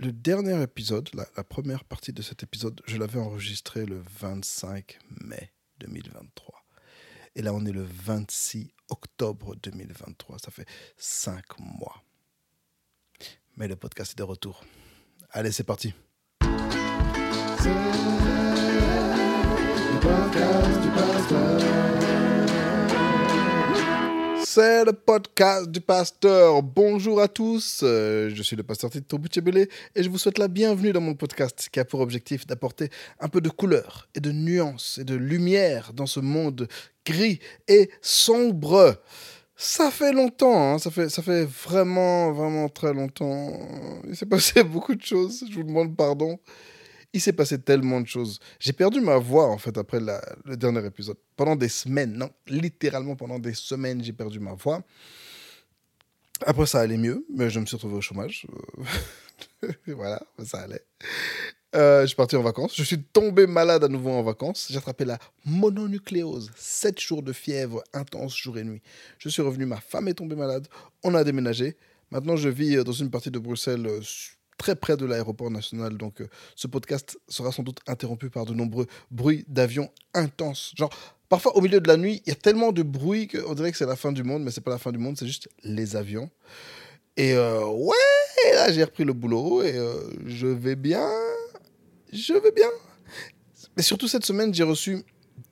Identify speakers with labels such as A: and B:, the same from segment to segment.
A: le dernier épisode, la, première partie de cet épisode, je l'avais enregistré le 25 mai 2023. Et là, on est le 26 octobre 2023. Ça fait cinq mois. Mais le podcast est de retour. Allez, c'est parti.
B: C'est le podcast du pasteur.
A: Bonjour à tous, euh, je suis le pasteur Tito Boutchebele et je vous souhaite la bienvenue dans mon podcast qui a pour objectif d'apporter un peu de couleur et de nuance et de lumière dans ce monde gris et sombre. Ça fait longtemps, hein, ça, fait, ça fait vraiment, vraiment très longtemps. Il s'est passé beaucoup de choses, je vous demande pardon. Il s'est passé tellement de choses. J'ai perdu ma voix, en fait, après le dernier épisode. Pendant des semaines, non, littéralement pendant des semaines, j'ai perdu ma voix. Après, ça allait mieux, mais je me suis retrouvé au chômage. Euh, voilà, ça allait. Euh, je suis parti en vacances. Je suis tombé malade à nouveau en vacances. J'ai attrapé la mononucléose. 7 jours de fièvre intense jour et nuit. Je suis revenu, ma femme est tombée malade. On a déménagé. Maintenant, je vis euh, dans une partie de Bruxelles très près de l'aéroport national. Donc, euh, ce podcast sera sans doute interrompu par de nombreux bruits d'avions intenses. Genre, parfois, au milieu de la nuit, il y a tellement de bruit qu'on dirait que c'est la fin du monde, mais c'est pas la fin du monde, c'est juste les avions. Et euh, ouais, là, j'ai repris le boulot et euh, je vais bien. Je vais bien. Mais surtout, cette semaine, j'ai reçu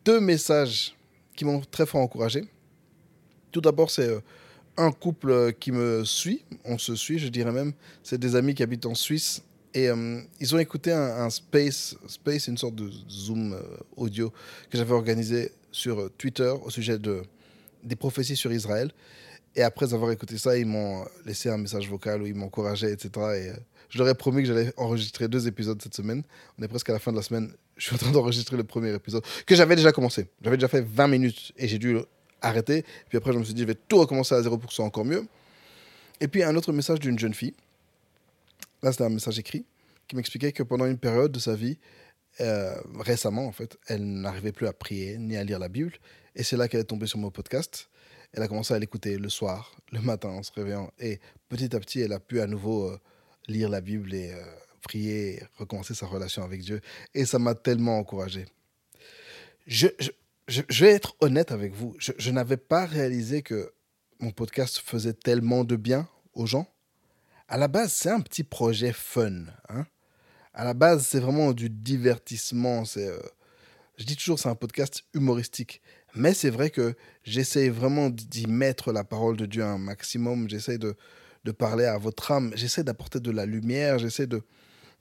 A: deux messages qui m'ont très fort encouragé. Tout d'abord, c'est un couple euh, qui me suit. On se suit, je dirais même. C'est des amis qui habitent en Suisse. Et euh, ils ont écouté un, space, space, une sorte de Zoom euh, audio que j'avais organisé sur Twitter au sujet de, des prophéties sur Israël. Et après avoir écouté ça, ils m'ont laissé un message vocal où ils m'encourageaient, etc. Et je leur ai promis que j'allais enregistrer deux épisodes cette semaine. On est presque à la fin de la semaine. Je suis en train d'enregistrer le premier épisode que j'avais déjà commencé. J'avais déjà fait 20 minutes et j'ai dû le arrêter. Puis après, je me suis dit, je vais tout recommencer à zéro pour que ce soit encore mieux. Et puis un autre message d'une jeune fille. Là, c'était un message écrit qui m'expliquait que pendant une période de sa vie, euh, récemment en fait, elle n'arrivait plus à prier ni à lire la Bible. Et c'est là qu'elle est tombée sur mon podcast. Elle a commencé à l'écouter le soir, le matin en se réveillant. Et petit à petit, elle a pu à nouveau euh, lire la Bible et euh, prier, recommencer sa relation avec Dieu. Et ça m'a tellement encouragé. Je, je- vais être honnête avec vous. Je, n'avais pas réalisé que mon podcast faisait tellement de bien aux gens. À la base, c'est un petit projet fun. Hein? À la base, c'est vraiment du divertissement. C'est, euh, je dis toujours, c'est un podcast humoristique. Mais c'est vrai que j'essaie vraiment d'y mettre la parole de Dieu un maximum. J'essaie de, de parler à votre âme. J'essaie d'apporter de la lumière. J'essaie de,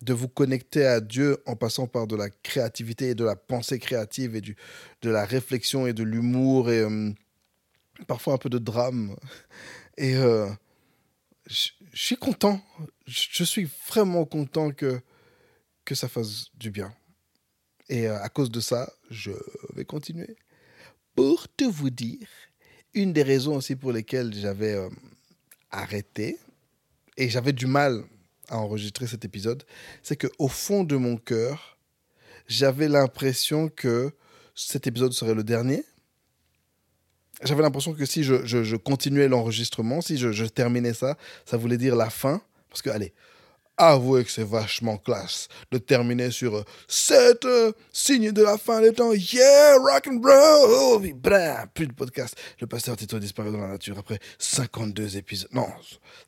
A: de vous connecter à Dieu en passant par de la créativité et de la pensée créative et du, de la réflexion et de l'humour et euh, parfois un peu de drame. Et euh, je suis content. Je suis vraiment content que, que ça fasse du bien. Et euh, à cause de ça, je vais continuer. Pour tout vous dire, une des raisons aussi pour lesquelles j'avais arrêté et j'avais du mal à enregistrer cet épisode, c'est que au fond de mon cœur, j'avais l'impression que cet épisode serait le dernier. J'avais l'impression que si je, continuais l'enregistrement, si je terminais ça, ça voulait dire la fin. Parce que, allez, avouez que c'est vachement classe de terminer sur euh, cette euh, signe de la fin des temps. Yeah, rock and roll. Puis, bra, plus de podcast. Le pasteur Tito a disparu dans la nature après 52 épisodes. Non,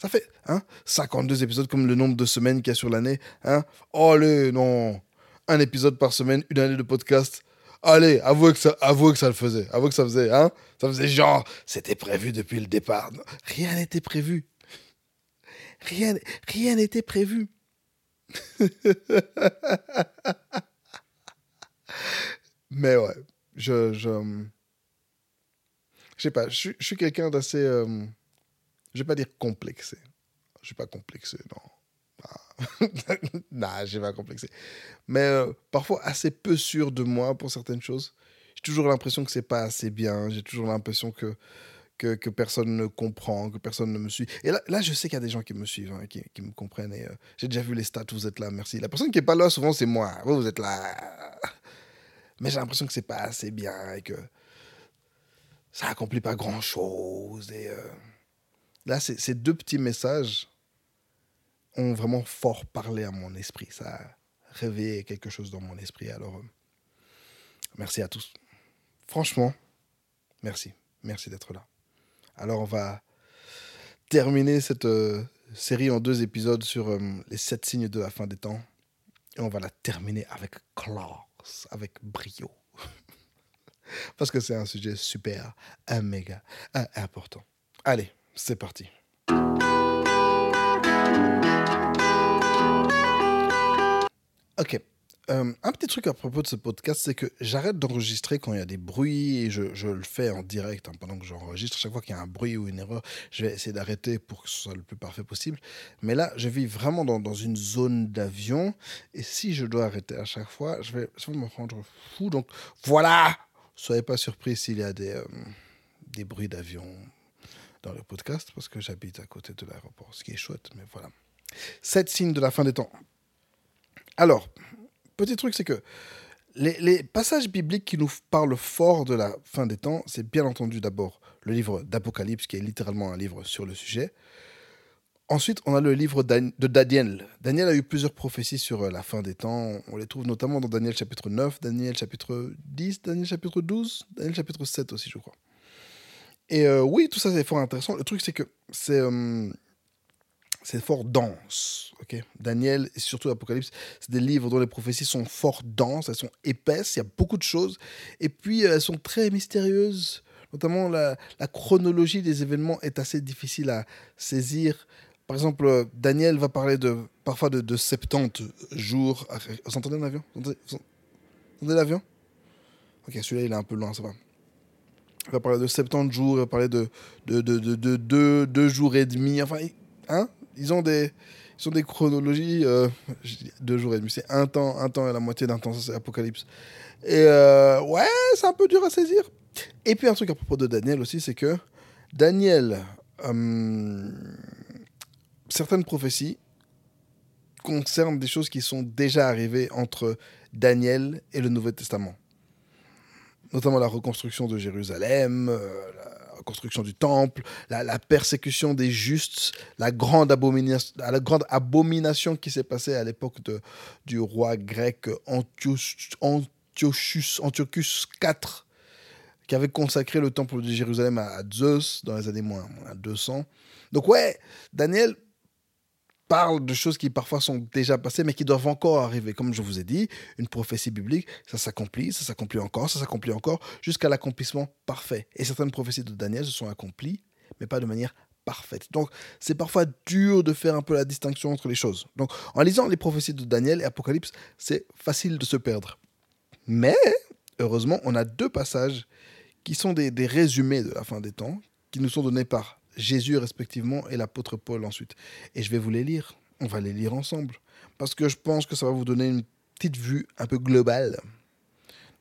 A: ça fait hein, 52 épisodes comme le nombre de semaines qu'il y a sur l'année. Hein. Oh, allez, non. Un épisode par semaine, une année de podcast. Allez, avouez que ça, avouez que ça le faisait. Avouez que ça faisait, hein. Ça faisait genre, c'était prévu depuis le départ. Rien n'était prévu. Rien rien n'était prévu. Mais ouais, je. Je, je sais pas, je, suis- quelqu'un d'assez. euh, je vais pas dire complexé. Je suis pas complexé, non. Non, je vais pas complexé. Mais euh, parfois assez peu sûr de moi pour certaines choses. J'ai toujours l'impression que c'est pas assez bien. J'ai toujours l'impression que, que, personne ne comprend, que personne ne me suit. Et là, là je sais qu'il y a des gens qui me suivent, hein, qui, me comprennent. Et euh, j'ai déjà vu les stats, vous êtes là, merci. La personne qui est pas là, souvent, c'est moi. Vous, vous êtes là. Mais j'ai l'impression que c'est pas assez bien et que ça accomplit pas grand chose. Et euh, là, ces ces deux petits messages ont vraiment fort parlé à mon esprit. Ça a réveillé quelque chose dans mon esprit. Alors, euh, merci à tous. Franchement, merci. Merci d'être là. Alors, on va terminer cette euh, série en deux épisodes sur euh, les sept signes de la fin des temps. Et on va la terminer avec classe, avec brio. Parce que c'est un sujet super, un méga, important. Allez, c'est parti. Ok. Euh, un petit truc à propos de ce podcast, c'est que j'arrête d'enregistrer quand il y a des bruits et je, le fais en direct hein, pendant que j'enregistre. Chaque fois qu'il y a un bruit ou une erreur, je vais essayer d'arrêter pour que ce soit le plus parfait possible. Mais là, je vis vraiment dans, une zone d'avion et si je dois arrêter à chaque fois, je vais, me rendre fou. Donc voilà, soyez pas surpris s'il y a des, euh, des bruits d'avion dans le podcast parce que j'habite à côté de l'aéroport, ce qui est chouette, mais voilà. Sept signes de la fin des temps. Alors, petit truc, c'est que les, passages bibliques qui nous parlent fort de la fin des temps, c'est bien entendu d'abord le livre d'Apocalypse, qui est littéralement un livre sur le sujet. Ensuite, on a le livre de Daniel. Daniel a eu plusieurs prophéties sur euh, la fin des temps. On les trouve notamment dans Daniel chapitre 9, Daniel chapitre 10, Daniel chapitre 12, Daniel chapitre 7 aussi, je crois. Et euh, oui, tout ça, c'est fort intéressant. Le truc, c'est que c'est euh, c'est fort dense. ok? Daniel et surtout Apocalypse, c'est des livres dont les prophéties sont fort denses, elles sont épaisses, il y a beaucoup de choses. Et puis, euh, elles sont très mystérieuses. Notamment, la, chronologie des événements est assez difficile à saisir. Par exemple, euh, Daniel va parler de, parfois de, de 70 jours. Ah, Vous entendez l'avion Vous entendez, l'avion? Ok, celui-là, il est un peu loin, ça va. Il va parler de 70 jours, il va parler de 2 de, de, de, deux- jours et demi. Enfin, hein? Ils ont des, ils ont des chronologies. Euh, deux jours et demi, c'est un temps, un temps et la moitié d'un temps, ça c'est Apocalypse. Et euh, ouais, c'est un peu dur à saisir. Et puis un truc à propos de Daniel aussi, c'est que Daniel, euh, certaines prophéties concernent des choses qui sont déjà arrivées entre Daniel et le Nouveau Testament. Notamment la reconstruction de Jérusalem, la reconstruction du temple, la, persécution des justes, la grande, abomination, la grande abomination qui s'est passée à l'époque du roi grec Antiochus, Antiochus, Antiochus IV, qui avait consacré le temple de Jérusalem à, à Zeus dans les années moins, moins 200. Donc ouais, Daniel parle de choses qui parfois sont déjà passées, mais qui doivent encore arriver. Comme je vous ai dit, une prophétie biblique, ça s'accomplit, ça s'accomplit encore, ça s'accomplit encore, jusqu'à l'accomplissement parfait. Et certaines prophéties de Daniel se sont accomplies, mais pas de manière parfaite. Donc, c'est parfois dur de faire un peu la distinction entre les choses. Donc, en lisant les prophéties de Daniel et Apocalypse, c'est facile de se perdre. Mais, heureusement, on a deux passages qui sont des, des résumés de la fin des temps, qui nous sont donnés par Jésus respectivement et l'apôtre Paul ensuite. Et je vais vous les lire. On va les lire ensemble. Parce que je pense que ça va vous donner une petite vue un peu globale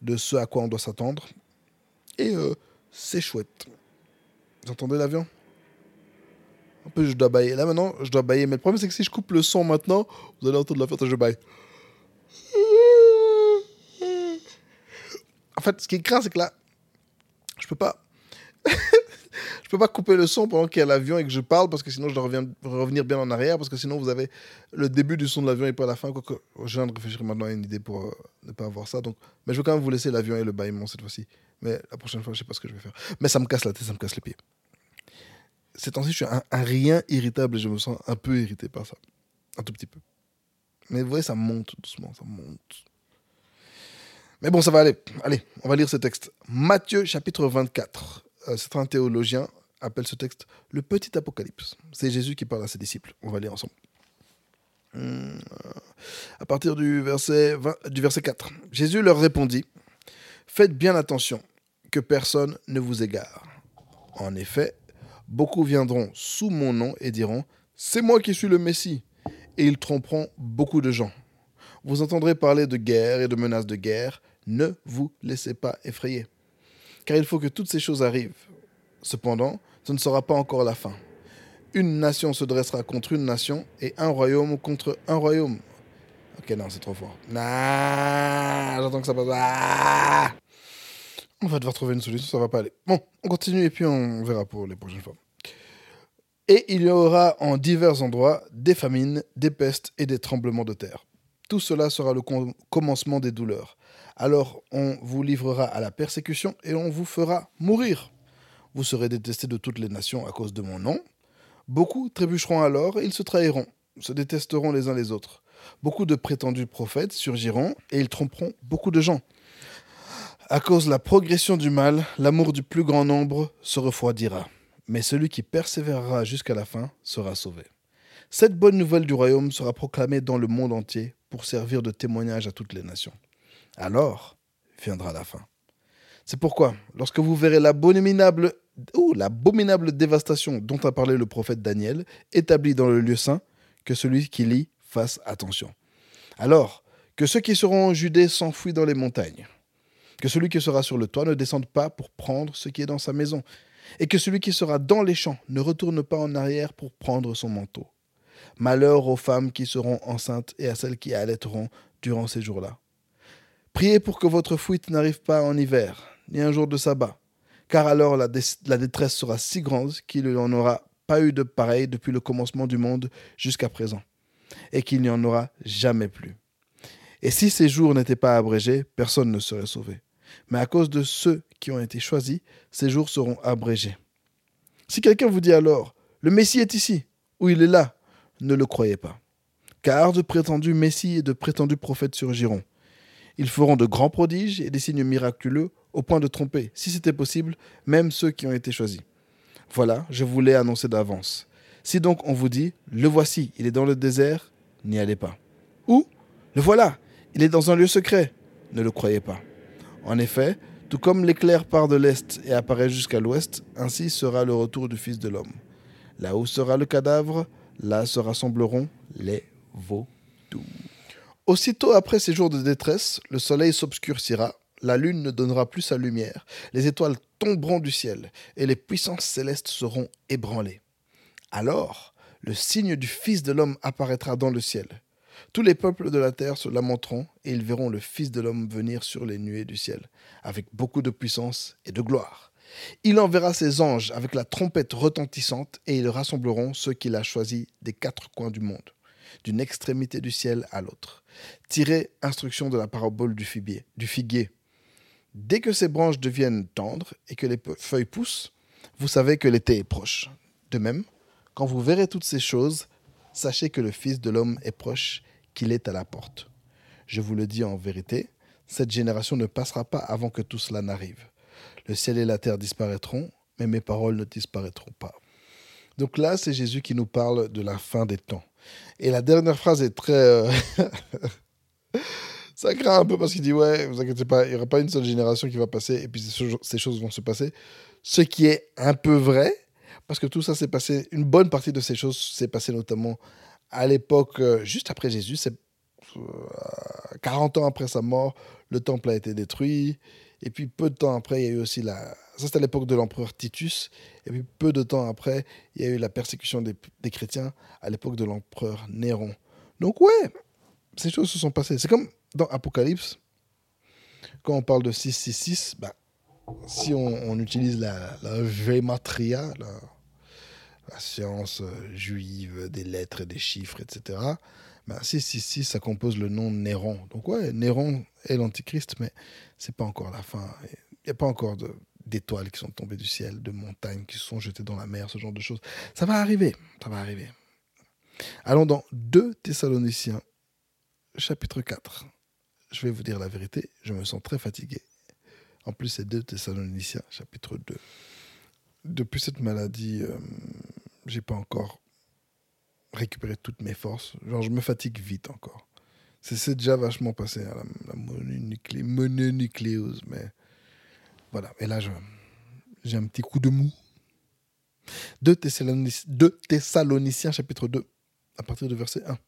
A: de ce à quoi on doit s'attendre. Et euh, c'est chouette. Vous entendez l'avion? Un peu, je dois bailler. Là maintenant, je dois bailler. Mais le problème, c'est que si je coupe le son maintenant, vous allez entendre l'avion, je baille. En fait, ce qui est craint, c'est que là, je peux pas. je peux pas couper le son pendant qu'il y a l'avion et que je parle parce que sinon je dois revenir, bien en arrière parce que sinon vous avez le début du son de l'avion et pas la fin. Quoique, je viens de réfléchir maintenant à une idée pour euh, ne pas avoir ça. Donc, mais je vais quand même vous laisser l'avion et le bâillement cette fois-ci. Mais la prochaine fois, je sais pas ce que je vais faire. Mais ça me casse la tête, ça me casse les pieds. Ces temps-ci, je suis un, un rien irritable et je me sens un peu irrité par ça. Un tout petit peu. Mais vous voyez, ça monte doucement, ça monte. Mais bon, ça va aller. Allez, on va lire ce texte. Matthieu chapitre 24. Euh, certains théologiens appellent ce texte le petit apocalypse. C'est Jésus qui parle à ses disciples. On va lire ensemble. Euh, à partir du verset, 20 du verset 4. Jésus leur répondit Faites bien attention que personne ne vous égare. En effet, beaucoup viendront sous mon nom et diront C'est moi qui suis le Messie. Et ils tromperont beaucoup de gens. Vous entendrez parler de guerre et de menaces de guerre. Ne vous laissez pas effrayer. Car il faut que toutes ces choses arrivent. Cependant, ce ne sera pas encore la fin. Une nation se dressera contre une nation et un royaume contre un royaume. Ok, non, c'est trop fort. Nah, j'entends que ça passe. Ah on va devoir trouver une solution, ça va pas aller. Bon, on continue et puis on verra pour les prochaines fois. Et il y aura en divers endroits des famines, des pestes et des tremblements de terre. Tout cela sera le com- commencement des douleurs. Alors on vous livrera à la persécution et on vous fera mourir. Vous serez détestés de toutes les nations à cause de mon nom. Beaucoup trébucheront alors et ils se trahiront, se détesteront les uns les autres. Beaucoup de prétendus prophètes surgiront et ils tromperont beaucoup de gens. À cause de la progression du mal, l'amour du plus grand nombre se refroidira. Mais celui qui persévérera jusqu'à la fin sera sauvé. Cette bonne nouvelle du royaume sera proclamée dans le monde entier pour servir de témoignage à toutes les nations. Alors viendra la fin. C'est pourquoi, lorsque vous verrez l'abominable, dévastation dont a parlé le prophète Daniel, établie dans le lieu saint, que celui qui lit fasse attention. Alors, que ceux qui seront en Judée s'enfuient dans les montagnes. Que celui qui sera sur le toit ne descende pas pour prendre ce qui est dans sa maison. Et que celui qui sera dans les champs ne retourne pas en arrière pour prendre son manteau. Malheur aux femmes qui seront enceintes et à celles qui allaiteront durant ces jours-là. Priez pour que votre fuite n'arrive pas en hiver, ni un jour de sabbat, car alors la, dé- la détresse sera si grande qu'il n'y en aura pas eu de pareil depuis le commencement du monde jusqu'à présent, et qu'il n'y en aura jamais plus. Et si ces jours n'étaient pas abrégés, personne ne serait sauvé. Mais à cause de ceux qui ont été choisis, ces jours seront abrégés. Si quelqu'un vous dit alors, le Messie est ici, ou il est là, ne le croyez pas. Car de prétendus Messies et de prétendus prophètes surgiront. Ils feront de grands prodiges et des signes miraculeux au point de tromper, si c'était possible, même ceux qui ont été choisis. Voilà, je vous l'ai annoncé d'avance. Si donc on vous dit, le voici, il est dans le désert, n'y allez pas. Ou, le voilà, il est dans un lieu secret, ne le croyez pas. En effet, tout comme l'éclair part de l'est et apparaît jusqu'à l'ouest, ainsi sera le retour du Fils de l'homme. Là où sera le cadavre, là se rassembleront les vautours. Aussitôt après ces jours de détresse, le soleil s'obscurcira, la lune ne donnera plus sa lumière, les étoiles tomberont du ciel, et les puissances célestes seront ébranlées. Alors, le signe du Fils de l'homme apparaîtra dans le ciel. Tous les peuples de la terre se lamenteront, et ils verront le Fils de l'homme venir sur les nuées du ciel, avec beaucoup de puissance et de gloire. Il enverra ses anges avec la trompette retentissante, et ils rassembleront ceux qu'il a choisis des quatre coins du monde, d'une extrémité du ciel à l'autre. Tirez instruction de la parabole du figuier. Dès que ses branches deviennent tendres et que les feuilles poussent, vous savez que l'été est proche. De même, quand vous verrez toutes ces choses, sachez que le Fils de l'homme est proche, qu'il est à la porte. Je vous le dis en vérité, cette génération ne passera pas avant que tout cela n'arrive. Le ciel et la terre disparaîtront, mais mes paroles ne disparaîtront pas. Donc là, c'est Jésus qui nous parle de la fin des temps. Et la dernière phrase est très... euh, Ça craint un peu parce qu'il dit, ouais, vous inquiétez pas, il n'y aura pas une seule génération qui va passer et puis ces cho- ces choses vont se passer. Ce qui est un peu vrai, parce que tout ça s'est passé, une bonne partie de ces choses s'est passé notamment à l'époque, euh, juste après Jésus, c'est euh, 40 ans après sa mort, le temple a été détruit. Et puis peu de temps après, il y a eu aussi la... Ça, c'était à l'époque de l'empereur Titus. Et puis peu de temps après, il y a eu la persécution des, chrétiens à l'époque de l'empereur Néron. Donc ouais, ces choses se sont passées. C'est comme dans Apocalypse, quand on parle de 666, bah, si on, on utilise la, la gématria, la, la science euh, juive des lettres et des chiffres, etc., bah, 666, ça compose le nom Néron. Donc ouais, Néron est l'antichrist, mais c'est pas encore la fin. Il n'y a pas encore d'étoiles qui sont tombées du ciel, de montagnes qui se sont jetées dans la mer, ce genre de choses. Ça va arriver, ça va arriver. Allons dans 2 Thessaloniciens, chapitre 4. Je vais vous dire la vérité, je me sens très fatigué. En plus, c'est 2 Thessaloniciens, chapitre 2. Depuis cette maladie, euh, j'ai pas encore récupéré toutes mes forces. Genre, je me fatigue vite encore. C'est déjà vachement passé à la, la mononuclé- mononucléose, mais voilà. Et là, j'ai un petit coup de mou. 2 Thessalonic- 2 Thessaloniciens, chapitre 2, à partir du verset 1.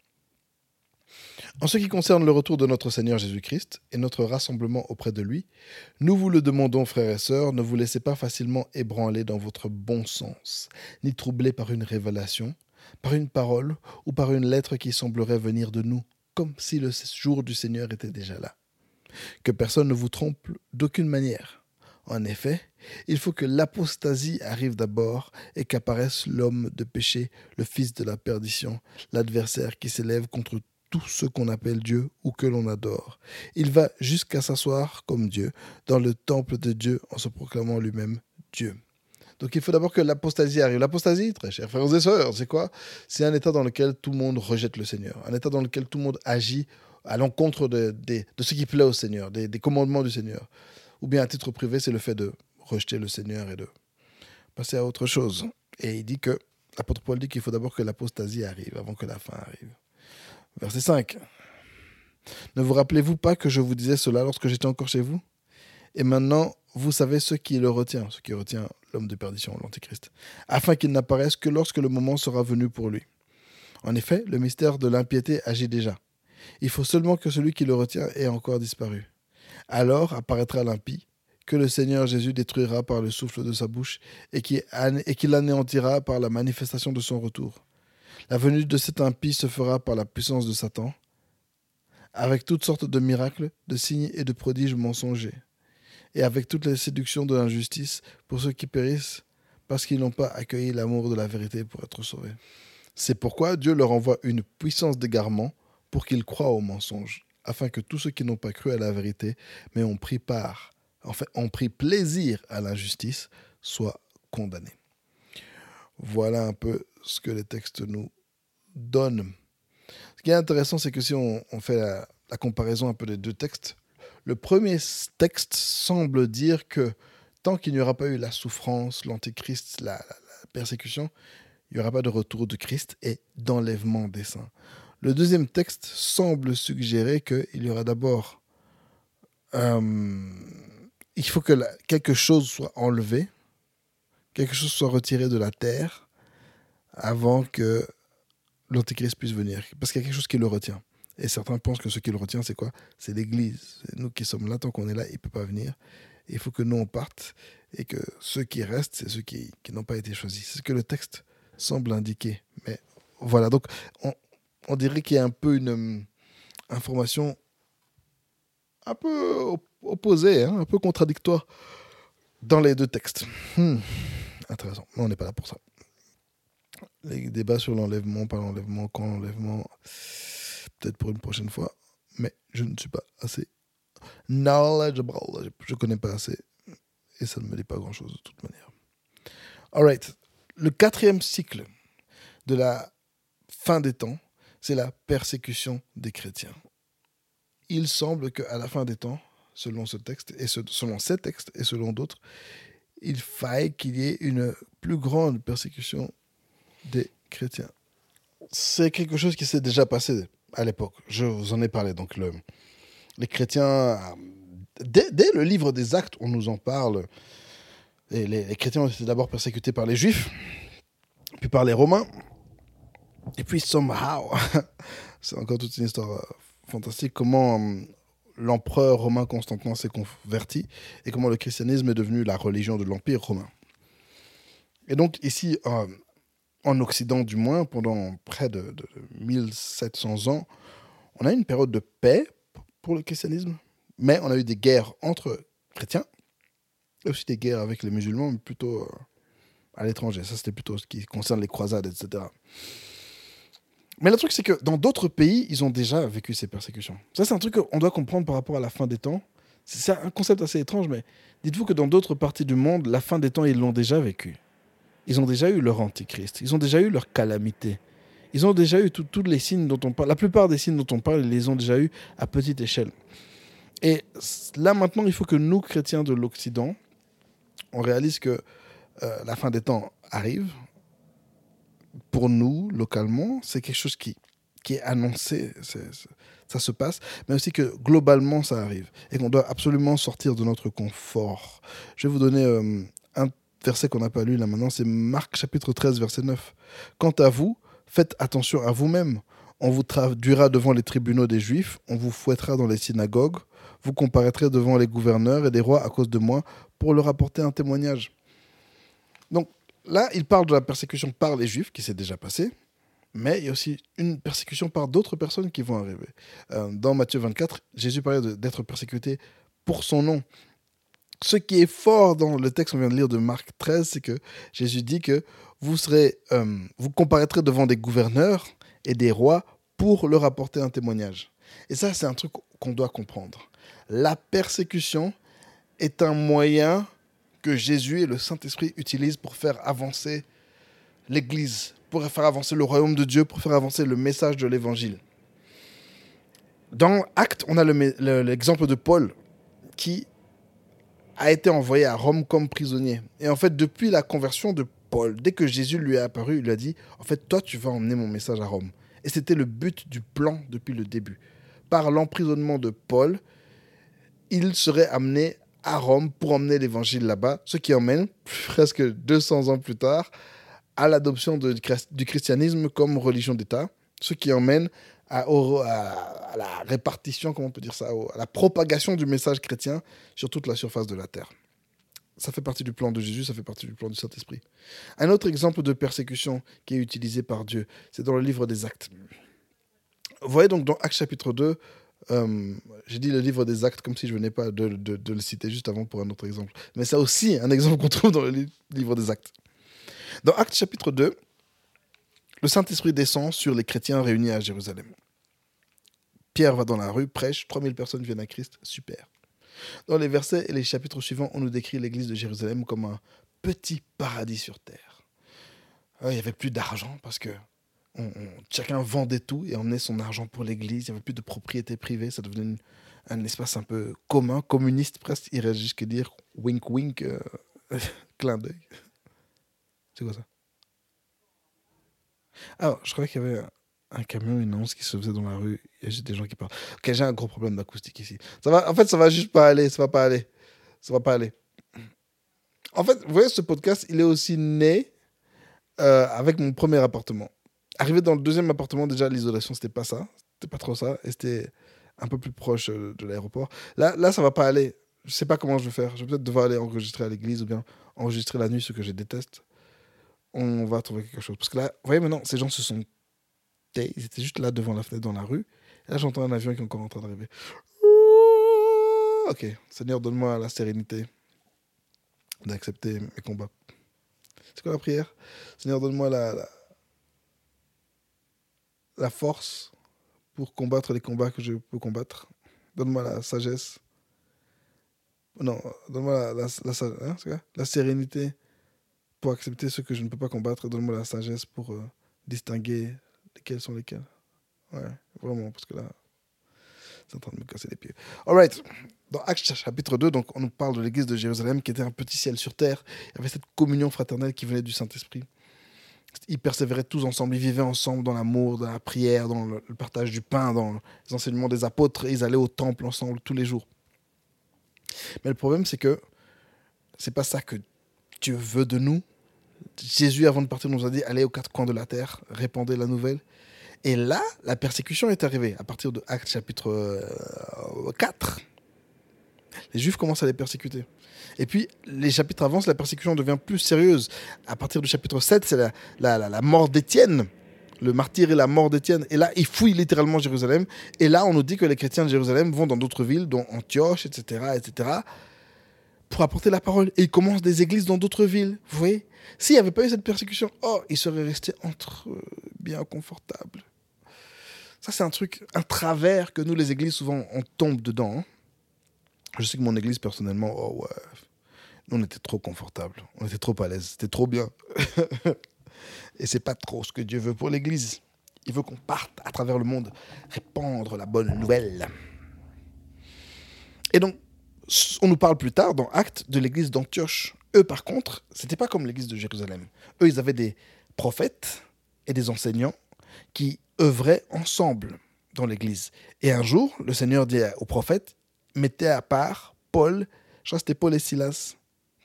A: En ce qui concerne le retour de notre Seigneur Jésus-Christ et notre rassemblement auprès de lui, nous vous le demandons, frères et sœurs, ne vous laissez pas facilement ébranler dans votre bon sens, ni troubler par une révélation, par une parole ou par une lettre qui semblerait venir de nous, comme si le jour du Seigneur était déjà là. Que personne ne vous trompe d'aucune manière. En effet, il faut que l'apostasie arrive d'abord et qu'apparaisse l'homme de péché, le fils de la perdition, l'adversaire qui s'élève contre tout ce qu'on appelle Dieu ou que l'on adore. Il va jusqu'à s'asseoir comme Dieu dans le temple de Dieu en se proclamant lui-même Dieu. Donc il faut d'abord que l'apostasie arrive. L'apostasie, très chers frères et sœurs, c'est quoi? C'est un état dans lequel tout le monde rejette le Seigneur, un état dans lequel tout le monde agit à l'encontre de, ce qui plaît au Seigneur, des, des commandements du Seigneur. Ou bien à titre privé, c'est le fait de rejeter le Seigneur et de passer à autre chose. Et il dit que, l'apôtre Paul dit qu'il faut d'abord que l'apostasie arrive avant que la fin arrive. Verset 5. Ne vous rappelez-vous pas que je vous disais cela lorsque j'étais encore chez vous? Et maintenant, vous savez ce qui le retient, ce qui retient l'homme de perdition, l'Antéchrist, afin qu'il n'apparaisse que lorsque le moment sera venu pour lui. En effet, le mystère de l'impiété agit déjà. Il faut seulement que celui qui le retient ait encore disparu. Alors apparaîtra l'impie, que le Seigneur Jésus détruira par le souffle de sa bouche et qui et qu'il anéantira par la manifestation de son retour. La venue de cet impie se fera par la puissance de Satan, avec toutes sortes de miracles, de signes et de prodiges mensongers, et avec toutes les séductions de l'injustice pour ceux qui périssent, parce qu'ils n'ont pas accueilli l'amour de la vérité pour être sauvés. C'est pourquoi Dieu leur envoie une puissance d'égarement pour qu'ils croient au mensonge, afin que tous ceux qui n'ont pas cru à la vérité, mais ont pris part, en fait, ont pris plaisir à l'injustice, soient condamnés. Voilà un peu ce que les textes nous donnent. Ce qui est intéressant, c'est que si on, fait la, comparaison un peu des deux textes, le premier texte semble dire que tant qu'il n'y aura pas eu la souffrance, l'antéchrist, la, persécution, il n'y aura pas de retour de Christ et d'enlèvement des saints. Le deuxième texte semble suggérer qu'il y aura d'abord... Euh, il faut que quelque chose soit enlevé, quelque chose soit retiré de la terre avant que l'Antéchrist puisse venir. Parce qu'il y a quelque chose qui le retient. Et certains pensent que ce qui le retient, c'est quoi? C'est l'Église. Nous qui sommes là, tant qu'on est là, il ne peut pas venir. Il faut que nous, on parte et que ceux qui restent, c'est ceux qui, qui n'ont pas été choisis. C'est ce que le texte semble indiquer. Mais voilà, donc on, dirait qu'il y a un peu une um, information un peu opposée, hein, un peu contradictoire dans les deux textes. Hmm. Intéressant, mais on n'est pas là pour ça. Les débats sur l'enlèvement, pas l'enlèvement, quand l'enlèvement, peut-être pour une prochaine fois, mais je ne suis pas assez knowledgeable, je ne connais pas assez, et ça ne me dit pas grand-chose de toute manière. Alright, le quatrième cycle de la fin des temps, c'est la persécution des chrétiens. Il semble qu'à la fin des temps, selon ce texte, et selon ces textes et selon d'autres, il faille qu'il y ait une plus grande persécution des chrétiens. C'est quelque chose qui s'est déjà passé à l'époque. Je vous en ai parlé. Donc, le, les chrétiens, dès, le livre des Actes, on nous en parle. Les chrétiens ont été d'abord persécutés par les Juifs, puis par les Romains, et puis, somehow, c'est encore toute une histoire euh, fantastique, comment euh, l'empereur romain Constantin s'est converti et comment le christianisme est devenu la religion de l'Empire romain. Et donc, ici, euh, en Occident du moins, pendant près de, de, 1700 ans, on a une période de paix pour le christianisme, mais on a eu des guerres entre chrétiens et aussi des guerres avec les musulmans, mais plutôt à l'étranger. Ça, c'était plutôt ce qui concerne les croisades, etc. Mais le truc, c'est que dans d'autres pays, ils ont déjà vécu ces persécutions. Ça, c'est un truc qu'on doit comprendre par rapport à la fin des temps. C'est un concept assez étrange, mais dites-vous que dans d'autres parties du monde, la fin des temps, ils l'ont déjà vécu. Ils ont déjà eu leur antichrist. Ils ont déjà eu leur calamité. Ils ont déjà eu tous les signes dont on parle. La plupart des signes dont on parle, ils les ont déjà eu à petite échelle. Et là, maintenant, il faut que nous, chrétiens de l'Occident, on réalise que euh, la fin des temps arrive, pour nous, localement, c'est quelque chose qui, est annoncé, ça se passe, mais aussi que globalement, ça arrive et qu'on doit absolument sortir de notre confort. Je vais vous donner euh, verset qu'on n'a pas lu là maintenant, c'est Marc chapitre 13, verset 9. Quant à vous, faites attention à vous-même. On vous traduira devant les tribunaux des Juifs, on vous fouettera dans les synagogues, vous comparaîtrez devant les gouverneurs et les rois à cause de moi pour leur apporter un témoignage. Donc, là, il parle de la persécution par les Juifs, qui s'est déjà passée, mais il y a aussi une persécution par d'autres personnes qui vont arriver. Euh, dans Matthieu 24, Jésus parlait d'être persécuté pour son nom. Ce qui est fort dans le texte qu'on vient de lire de Marc 13, c'est que Jésus dit que vous serez, euh, vous comparaîtrez devant des gouverneurs et des rois pour leur apporter un témoignage. Et ça, c'est un truc qu'on doit comprendre. La persécution est un moyen que Jésus et le Saint-Esprit utilisent pour faire avancer l'Église, pour faire avancer le royaume de Dieu, pour faire avancer le message de l'Évangile. Dans Actes, on a l'exemple de Paul qui a été envoyé à Rome comme prisonnier. Et en fait, depuis la conversion de Paul, dès que Jésus lui est apparu, il lui a dit, en fait, toi, tu vas emmener mon message à Rome. Et c'était le but du plan depuis le début. Par l'emprisonnement de Paul, il serait amené à Rome pour emmener l'évangile là-bas, ce qui emmène, presque 200 ans plus tard, à l'adoption du christianisme comme religion d'État, ce qui emmène à, la répartition, comment on peut dire ça, à la propagation du message chrétien sur toute la surface de la terre. Ça fait partie du plan de Jésus, ça fait partie du plan du Saint-Esprit. Un autre exemple de persécution qui est utilisé par Dieu, c'est dans le livre des Actes. Vous voyez donc dans Actes chapitre 2, euh, j'ai dit le livre des Actes comme si je venais pas de, de- le citer juste avant pour un autre exemple. Mais c'est aussi un exemple qu'on trouve dans le li- livre des Actes. Dans Actes chapitre 2, le Saint-Esprit descend sur les chrétiens réunis à Jérusalem. Pierre va dans la rue, prêche, 3000 personnes viennent à Christ, super. Dans les versets et les chapitres suivants, on nous décrit l'église de Jérusalem comme un petit paradis sur terre. Euh, Il n'y avait plus d'argent parce que chacun vendait tout et emmenait son argent pour l'église. Il n'y avait plus de propriété privée. Ça devenait un espace un peu commun, communiste presque. Il irait jusqu'à dire wink wink, euh, clin d'œil. C'est quoi ça? Ah, je croyais qu'il y avait un, camion, une annonce qui se faisait dans la rue. A juste des gens qui parlent. Ok, j'ai un gros problème d'acoustique ici. Ça va, en fait, ça va juste pas aller. Ça va pas aller. Ça va pas aller. En fait, vous voyez, ce podcast, il est aussi né euh, avec mon premier appartement. Arrivé dans le deuxième appartement, déjà, l'isolation, c'était pas ça. C'était pas trop ça. Et c'était un peu plus proche euh, de l'aéroport. Là, là, ça va pas aller. Je sais pas comment je vais faire. Je vais peut-être devoir aller enregistrer à l'église ou bien enregistrer la nuit, ce que je déteste. On va trouver quelque chose. Parce que là, vous voyez maintenant, ces gens se sont tais. Ils étaient juste là devant la fenêtre dans la rue. Et là, j'entends un avion qui est encore en train d'arriver. Ok, Seigneur, donne-moi la sérénité d'accepter mes combats. C'est quoi la prière? Seigneur, donne-moi la, la, force pour combattre les combats que je peux combattre. Donne-moi la sagesse. Non, donne-moi la, hein, sérénité pour accepter ce que je ne peux pas combattre. Donne-moi la sagesse pour euh, distinguer lesquels sont lesquels. Ouais, vraiment, parce que là, c'est en train de me casser les pieds. All right. Dans Actes chapitre 2, donc, on nous parle de l'église de Jérusalem qui était un petit ciel sur terre. Il y avait cette communion fraternelle qui venait du Saint-Esprit. Ils persévéraient tous ensemble, ils vivaient ensemble dans l'amour, dans la prière, dans le, partage du pain, dans les enseignements des apôtres. Ils allaient au temple ensemble tous les jours. Mais le problème, c'est que c'est pas ça que Dieu veut de nous. Jésus, avant de partir, nous a dit allez aux quatre coins de la terre, répandez la nouvelle. Et là, la persécution est arrivée à partir de Actes chapitre euh, 4. Les Juifs commencent à les persécuter. Et puis, les chapitres avancent, la persécution devient plus sérieuse. À partir du chapitre 7, c'est la, la, la, la mort d'Étienne, le martyr et la mort d'Étienne. Et là, ils fouillent littéralement Jérusalem. Et là, on nous dit que les chrétiens de Jérusalem vont dans d'autres villes, dont Antioche, etc., etc., pour apporter la parole. Et ils commencent des églises dans d'autres villes. Vous voyez S'il n'y avait pas eu cette persécution, oh, ils seraient restés entre eux, bien confortables. Ça, c'est un truc, un travers que nous, les églises, souvent, on tombe dedans. hein. Je sais que mon église, personnellement, oh ouais, nous, on était trop confortable, on était trop à l'aise, c'était trop bien. Et c'est pas trop ce que Dieu veut pour l'église. Il veut qu'on parte à travers le monde répandre la bonne nouvelle. Et donc, on nous parle plus tard dans Actes de l'église d'Antioche. Eux, par contre, c'était pas comme l'église de Jérusalem. Eux, ils avaient des prophètes et des enseignants qui œuvraient ensemble dans l'église. Et un jour, le Seigneur dit aux prophètes mettez à part Paul, je crois que c'était Paul et Silas.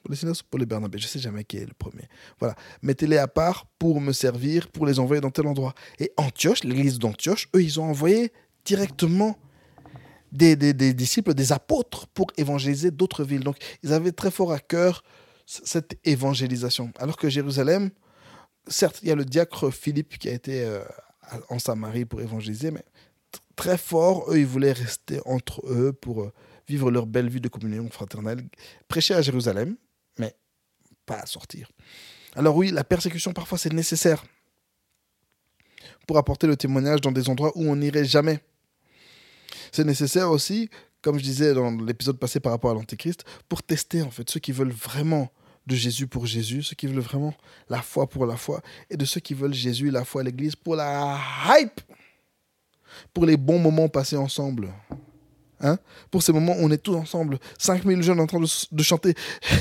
A: Paul et Silas ou Paul et Bernabé, je sais jamais qui est le premier. Voilà, mettez-les à part pour me servir, pour les envoyer dans tel endroit. Et Antioche, l'église d'Antioche, eux, ils ont envoyé directement des, disciples, des apôtres pour évangéliser d'autres villes. Donc, ils avaient très fort à cœur cette évangélisation. Alors que Jérusalem, certes, il y a le diacre Philippe qui a été euh, en Samarie pour évangéliser, mais très fort, eux, ils voulaient rester entre eux pour euh, vivre leur belle vie de communion fraternelle, prêcher à Jérusalem, mais pas sortir. Alors oui, la persécution, parfois, c'est nécessaire pour apporter le témoignage dans des endroits où on n'irait jamais. C'est nécessaire aussi, comme je disais dans l'épisode passé par rapport à l'Antéchrist, pour tester en fait ceux qui veulent vraiment de Jésus pour Jésus, ceux qui veulent vraiment la foi pour la foi, et de ceux qui veulent Jésus, la foi, l'Église pour la hype, pour les bons moments passés ensemble. Hein pour ces moments on est tous ensemble, 5000 jeunes en train de, chanter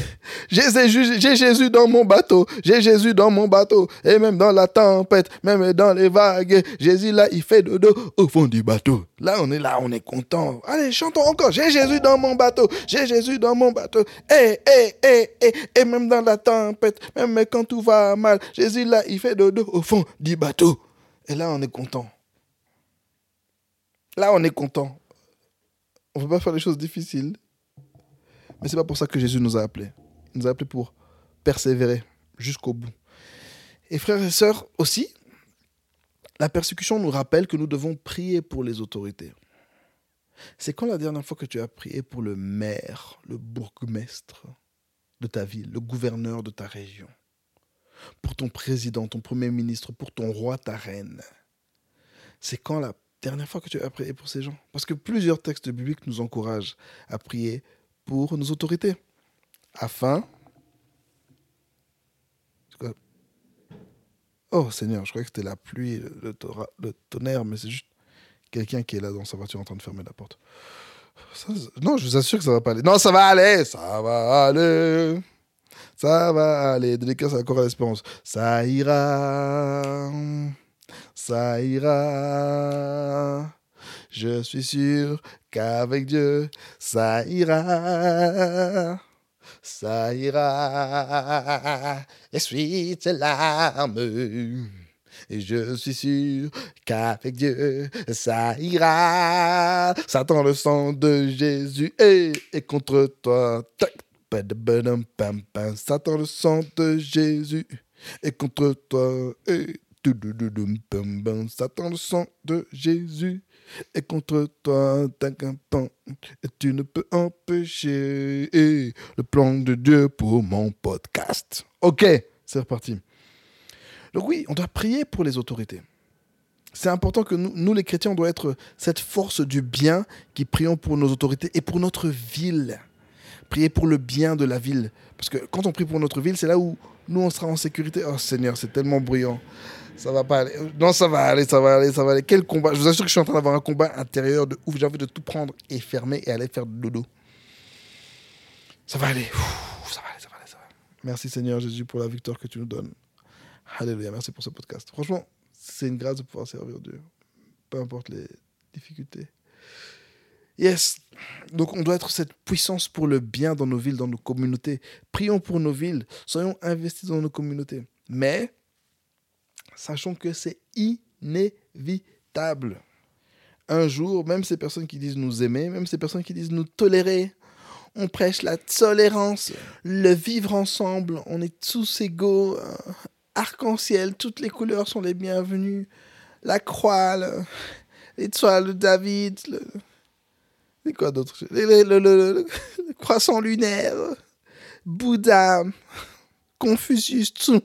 A: J'ai Jésus, dans mon bateau, j'ai Jésus dans mon bateau, et même dans la tempête, même dans les vagues, Jésus là, il fait dodo au fond du bateau. Là, on est là, on est content. Allez, chantons encore. J'ai Jésus dans mon bateau, j'ai Jésus dans mon bateau, et, et, et, et, et même dans la tempête, même quand tout va mal, Jésus là, il fait dodo au fond du bateau. Et là, on est content. Là, on est content. On ne peut pas faire les choses difficiles. Mais c'est pas pour ça que Jésus nous a appelés. Il nous a appelés pour persévérer jusqu'au bout. Et frères et sœurs aussi, la persécution nous rappelle que nous devons prier pour les autorités. C'est quand la dernière fois que tu as prié pour le maire, le bourgmestre de ta ville, le gouverneur de ta région, pour ton président, ton premier ministre, pour ton roi, ta reine? C'est quand la dernière fois que tu as prié pour ces gens Parce que plusieurs textes bibliques nous encouragent à prier pour nos autorités. Afin. Oh Seigneur, je croyais que c'était la pluie, le, tonnerre, mais c'est juste quelqu'un qui est là dans sa voiture en train de fermer la porte. Non, je vous assure que ça va pas aller. Non, ça va aller, ça va aller. Ça va aller. Dédicace à la l'Espérance. Ça ira. Ça ira. Je suis sûr qu'avec Dieu, ça ira. Ça ira. Essuie tes larmes. Et je suis sûr qu'avec Dieu, ça ira. Satan, le sang de Jésus est, contre toi. Satan, le sang de Jésus est contre toi. Satan, le sang de Jésus est contre toi. Pam. Et tu ne peux empêcher le plan de Dieu pour mon podcast. Ok, c'est reparti. Donc oui, on doit prier pour les autorités. C'est important que nous, nous, les chrétiens, on doit être cette force du bien qui prions pour nos autorités et pour notre ville. Prier pour le bien de la ville. Parce que quand on prie pour notre ville, c'est là où nous, on sera en sécurité. Oh Seigneur, c'est tellement bruyant. Ça va pas aller. Non, ça va aller, ça va aller, ça va aller. Quel combat? Je vous assure que je suis en train d'avoir un combat intérieur de ouf. J'ai envie de tout prendre et fermer et aller faire dodo. Ça va aller. Ouh, ça va aller, ça va aller, ça va aller. Merci Seigneur Jésus pour la victoire que tu nous donnes. Alléluia, merci pour ce podcast. Franchement, c'est une grâce de pouvoir servir Dieu, peu importe les difficultés. Yes, donc on doit être cette puissance pour le bien dans nos villes, dans nos communautés. Prions pour nos villes, soyons investis dans nos communautés. Mais sachons que c'est inévitable. Un jour, même ces personnes qui disent nous aimer, même ces personnes qui disent nous tolérer, on prêche la tolérance, le vivre ensemble, on est tous égaux, euh, arc-en-ciel, toutes les couleurs sont les bienvenues. La croix, le- l'étoile de David, le... Quoi croissant lunaire, Bouddha, Confucius, tout.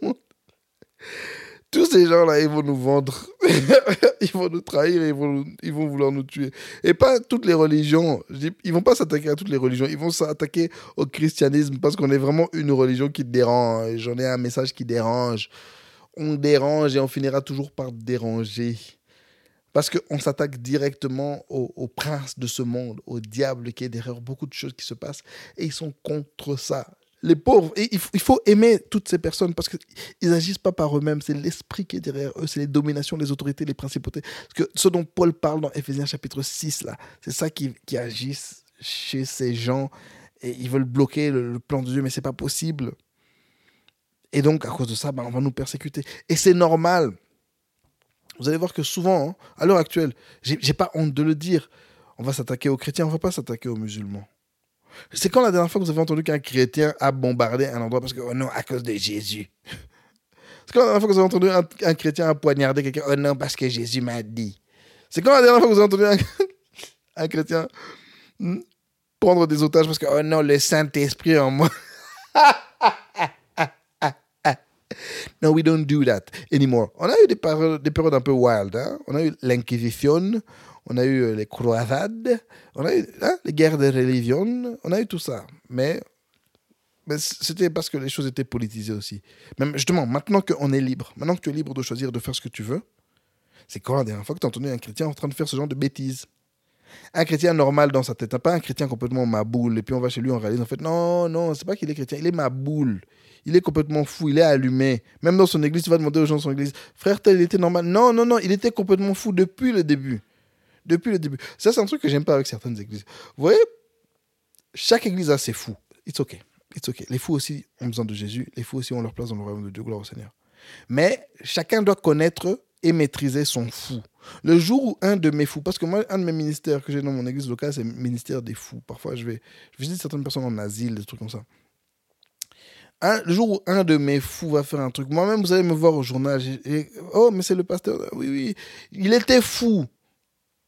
A: Tous ces gens-là, ils vont nous vendre, ils vont nous trahir, ils vont, ils vont vouloir nous tuer. Et pas toutes les religions. Je dis, Ils vont pas s'attaquer à toutes les religions. Ils vont s'attaquer au christianisme parce qu'on est vraiment une religion qui dérange. J'en ai un message qui dérange. On dérange et on finira toujours par déranger. Parce qu'on s'attaque directement au prince de ce monde, au diable qui est derrière beaucoup de choses qui se passent. Et ils sont contre ça. Les pauvres, et il, faut, aimer toutes ces personnes parce qu'ils n'agissent pas par eux-mêmes. C'est l'esprit qui est derrière eux, c'est les dominations, les autorités, les principautés. Que ce dont Paul parle dans Éphésiens chapitre 6, là, c'est ça qui, qui chez ces gens. Et ils veulent bloquer le, plan de Dieu, mais c'est pas possible. Et donc, à cause de ça, ben, on va nous persécuter. Et c'est normal. Vous allez voir que souvent, hein, à l'heure actuelle, j'ai pas honte de le dire, on va s'attaquer aux chrétiens, on va pas s'attaquer aux musulmans. C'est quand la dernière fois que vous avez entendu qu'un chrétien a bombardé un endroit parce que, oh non, à cause de Jésus. C'est quand la dernière fois que vous avez entendu un, chrétien a poignardé quelqu'un, oh non, parce que Jésus m'a dit. C'est quand la dernière fois que vous avez entendu un, chrétien hmm, prendre des otages parce que, oh non, le Saint-Esprit en moi. no, we don't do that anymore. On a eu des, des périodes un peu wild. hein. On a eu l'Inquisition, on a eu euh, les croisades, on a eu hein, les guerres de religion, on a eu tout ça. Mais, c'était parce que les choses étaient politisées aussi. Même justement, maintenant qu'on est libre, maintenant que tu es libre de choisir de faire ce que tu veux, c'est quand la dernière fois que tu as entendu un chrétien en train de faire ce genre de bêtises? Un chrétien normal dans sa tête, hein, pas un chrétien complètement maboule, et puis on va chez lui, on réalise en fait, non, non, c'est pas qu'il est chrétien, il est maboule. Il est complètement fou, il est allumé. Même dans son église, il va demander aux gens de son église, frère tel, il était normal. Non, non, non, il était complètement fou depuis le début. Depuis le début. Ça, c'est un truc que j'aime pas avec certaines églises. Vous voyez, chaque église a ses fous. It's okay. It's okay. Les fous aussi ont besoin de Jésus. Les fous aussi ont leur place dans le royaume de Dieu. Gloire au Seigneur. Mais chacun doit connaître et maîtriser son fou. Le jour où un de mes fous, parce que moi, un de mes ministères que j'ai dans mon église locale, c'est le ministère des fous. Parfois, je vais, je visite certaines personnes en asile, des trucs comme ça. Un, le jour où un de mes fous va faire un truc, moi-même, vous allez me voir au journal. oh, mais c'est le pasteur. Oui, oui. Il était fou.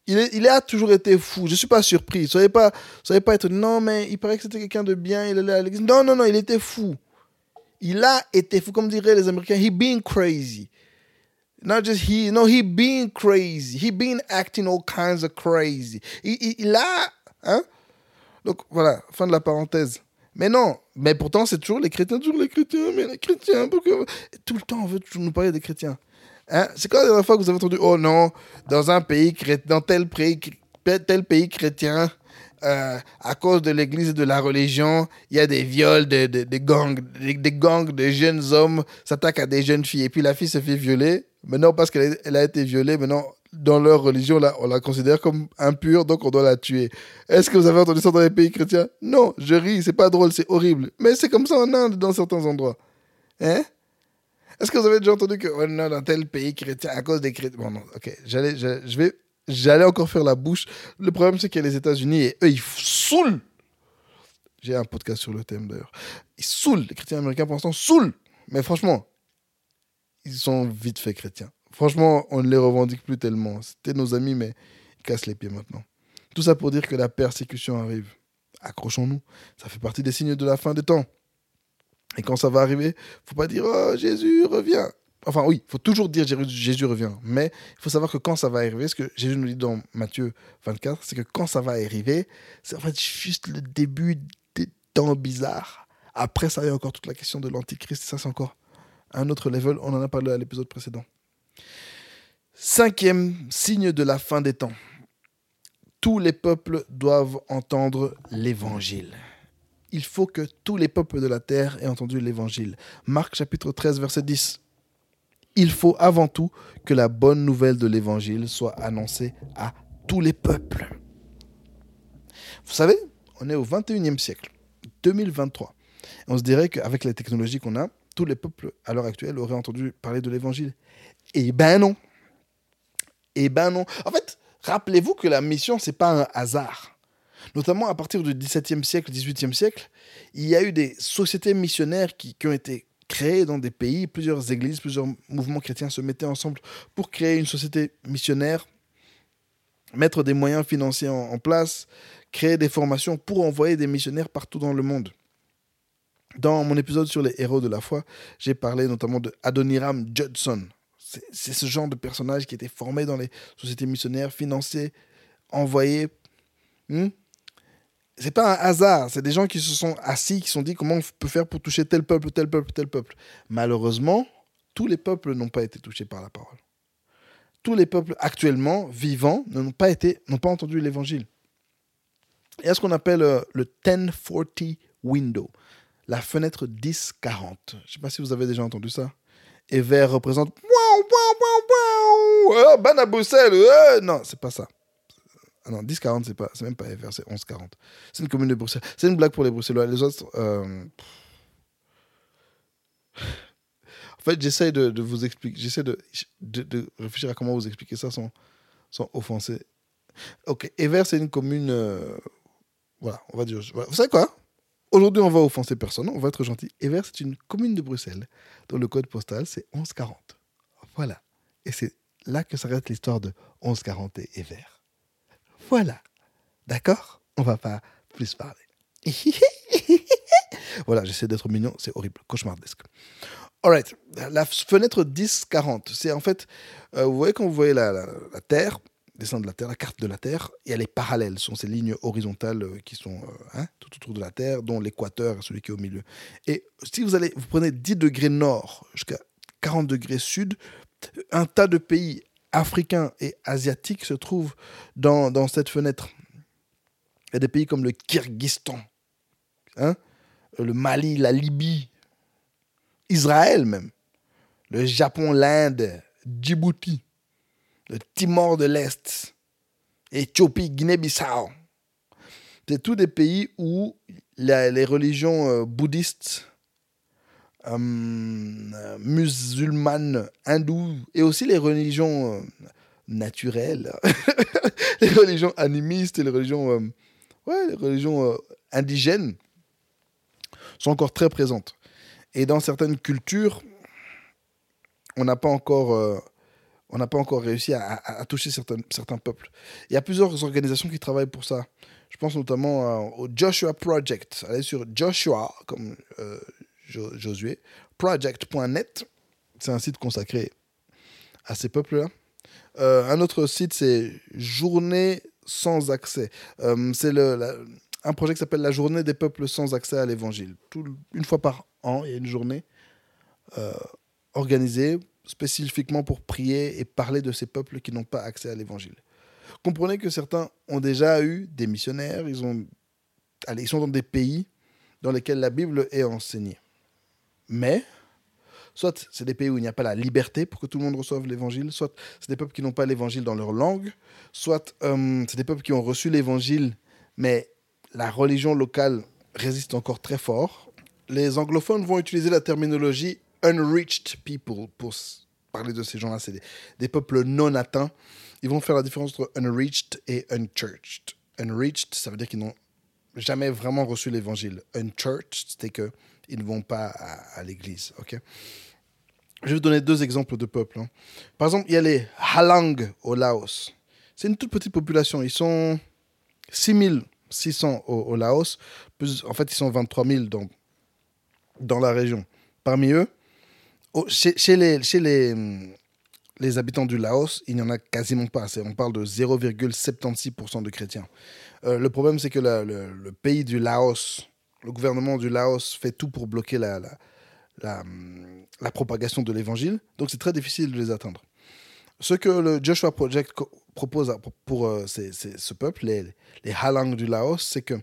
A: Il, a toujours été fou. Je ne suis pas surpris. Soyez pas, soyez pas étonnés. Non, mais il paraît que c'était quelqu'un de bien. Il allait à l'église. Non, non, non, il était fou. Il a été fou, comme diraient les Américains. He been crazy. Not just he, no, he been crazy. He been acting all kinds of crazy. Il, il- a, hein? Donc voilà, fin de la parenthèse. Mais non, mais pourtant c'est toujours les chrétiens, toujours les chrétiens, mais les chrétiens, pourquoi Tout le temps on veut toujours nous parler des chrétiens. Hein? C'est quand la dernière fois que vous avez entendu, oh non, dans un pays, dans tel pays, tel pays chrétien, euh, à cause de l'église et de la religion, il y a des viols, des, gangs, des, gangs de jeunes hommes s'attaquent à des jeunes filles. Et puis la fille se fait violer. Maintenant, parce qu'elle a, a été violée, maintenant, dans leur religion, là, on la considère comme impure, donc on doit la tuer. Est-ce que vous avez entendu ça dans les pays chrétiens? Non, je ris, c'est pas drôle, c'est horrible. Mais c'est comme ça en Inde, dans certains endroits. Hein? Est-ce que vous avez déjà entendu que oh non, dans tel pays chrétien, à cause des chrétiens. Bon, non, ok, j'allais, j'allais- encore faire la bouche. Le problème, c'est qu'il y a les États-Unis et eux, ils saoulent. J'ai un podcast sur le thème d'ailleurs. Ils saoulent, les chrétiens américains pour l'instant saoulent. Mais franchement, ils sont vite fait chrétiens. Franchement, on ne les revendique plus tellement. C'était nos amis, mais ils cassent les pieds maintenant. Tout ça pour dire que la persécution arrive. Accrochons-nous. Ça fait partie des signes de la fin des temps. Et quand ça va arriver, faut pas dire oh, Jésus revient. Enfin oui, faut toujours dire Jésus Jésus revient. Mais il faut savoir que quand ça va arriver, ce que Jésus nous dit dans Matthieu 24, c'est que quand ça va arriver, c'est en fait juste le début des temps bizarres. Après ça, il y a encore toute la question de l'antichrist. Ça, c'est encore un autre level. On en a parlé à l'épisode précédent. Cinquième signe de la fin des temps. Tous les peuples doivent entendre l'évangile. Il faut que tous les peuples de la terre aient entendu l'évangile. Marc chapitre 13, verset 10. Il faut avant tout que la bonne nouvelle de l'évangile soit annoncée à tous les peuples. Vous savez, on est au 21e siècle, 2023. On se dirait qu'avec les technologies qu'on a, tous les peuples à l'heure actuelle auraient entendu parler de l'évangile. Eh ben non. Eh ben non. En fait, rappelez-vous que la mission, c'est pas un hasard. Notamment à partir du XVIIe siècle, XVIIIe siècle, il y a eu des sociétés missionnaires qui, qui ont été créées dans des pays. Plusieurs églises, plusieurs mouvements chrétiens se mettaient ensemble pour créer une société missionnaire, mettre des moyens financiers en, place, créer des formations pour envoyer des missionnaires partout dans le monde. Dans mon épisode sur les héros de la foi, j'ai parlé notamment de Adoniram Judson. C'est c'est ce genre de personnage qui était formé dans les sociétés missionnaires, financé, envoyé. Hmm c'est pas un hasard, c'est des gens qui se sont assis, qui se sont dit comment on peut faire pour toucher tel peuple, tel peuple, tel peuple. Malheureusement, tous les peuples n'ont pas été touchés par la parole. Tous les peuples actuellement vivants n'ont pas été, n'ont pas entendu l'évangile. Il y a ce qu'on appelle euh, le 1040 window, la fenêtre 1040. Je ne sais pas si vous avez déjà entendu ça. Et vert représente waouh, waouh, waouh, waouh, Bruxelles, euh, non, c'est pas ça. Ah non, 1040, c'est même pas FR, c'est 1140. C'est une commune de Bruxelles. C'est une blague pour les Bruxellois. Les autres. euh, En fait, j'essaie de, vous expliquer. J'essaie de, réfléchir à comment vous expliquer ça sans, sans offenser. Ok, Ever, c'est une commune. euh, Voilà, on va dire. Vous savez quoi? Aujourd'hui, on va offenser personne. On va être gentil. Ever, c'est une commune de Bruxelles dont le code postal, c'est 1140. Voilà. Et c'est là que s'arrête l'histoire de 1140 et Ever. Voilà. D'accord? On va pas plus parler. voilà, j'essaie d'être mignon, c'est horrible, cauchemardesque. Alright, la fenêtre 10-40, c'est en fait, euh, vous voyez quand vous voyez la, Terre, dessin de la Terre, la carte de la Terre, et elle est parallèle, ce sont ces lignes horizontales euh, qui sont euh, hein, tout autour de la Terre, dont l'équateur est celui qui est au milieu. Et si vous allez, vous prenez 10 degrés nord jusqu'à 40 degrés sud, un tas de pays africains et asiatiques se trouvent dans, cette fenêtre. Il y a des pays comme le Kyrgyzstan, hein, le Mali, la Libye, Israël même, le Japon, l'Inde, Djibouti, le Timor de l'Est, Éthiopie, Guinée-Bissau. C'est tous des pays où les religions euh, bouddhistes, euh, musulmanes, hindoues et aussi les religions euh, naturelles, les religions animistes et les religions, euh, ouais, les religions indigènes sont encore très présentes. Et dans certaines cultures, on n'a pas encore, on n'a pas encore réussi à, toucher certains, certains peuples. Il y a plusieurs organisations qui travaillent pour ça. Je pense notamment au Joshua Project. Allez sur Joshua, comme Josué, project.net. C'est un site consacré à ces peuples-là. Euh, un autre site, c'est Journée sans accès. Euh, c'est un projet qui s'appelle la Journée des peuples sans accès à l'évangile. Une fois par an, il y a une journée euh, organisée spécifiquement pour prier et parler de ces peuples qui n'ont pas accès à l'évangile. Comprenez que certains ont déjà eu des missionnaires, ils, ont, allez, ils sont dans des pays dans lesquels la Bible est enseignée. Mais, soit c'est des pays où il n'y a pas la liberté pour que tout le monde reçoive l'évangile, soit c'est des peuples qui n'ont pas l'évangile dans leur langue, soit euh, c'est des peuples qui ont reçu l'évangile, mais la religion locale résiste encore très fort. Les anglophones vont utiliser la terminologie unreached people pour parler de ces gens-là. C'est des, peuples non atteints. Ils vont faire la différence entre unreached et unchurched. Unreached, ça veut dire qu'ils n'ont jamais vraiment reçu l'évangile. Unchurched, c'est que ils ne vont pas à, l'église. ok? Je vais vous donner deux exemples de peuples. hein. Par exemple, il y a les Halang au Laos. C'est une toute petite population. Ils sont 6600 au, au Laos. En fait, ils sont 23 000 dans, dans la région. Parmi eux, chez, les, chez les, hum, les habitants du Laos, il n'y en a quasiment pas. On parle de 0,76% de chrétiens. Euh, le problème, c'est que le pays du Laos, le gouvernement du Laos fait tout pour bloquer la, la, la, propagation de l'évangile. Donc, c'est très difficile de les atteindre. Ce que le Joshua Project propose pour, euh, ce peuple, les, les Halang du Laos, c'est que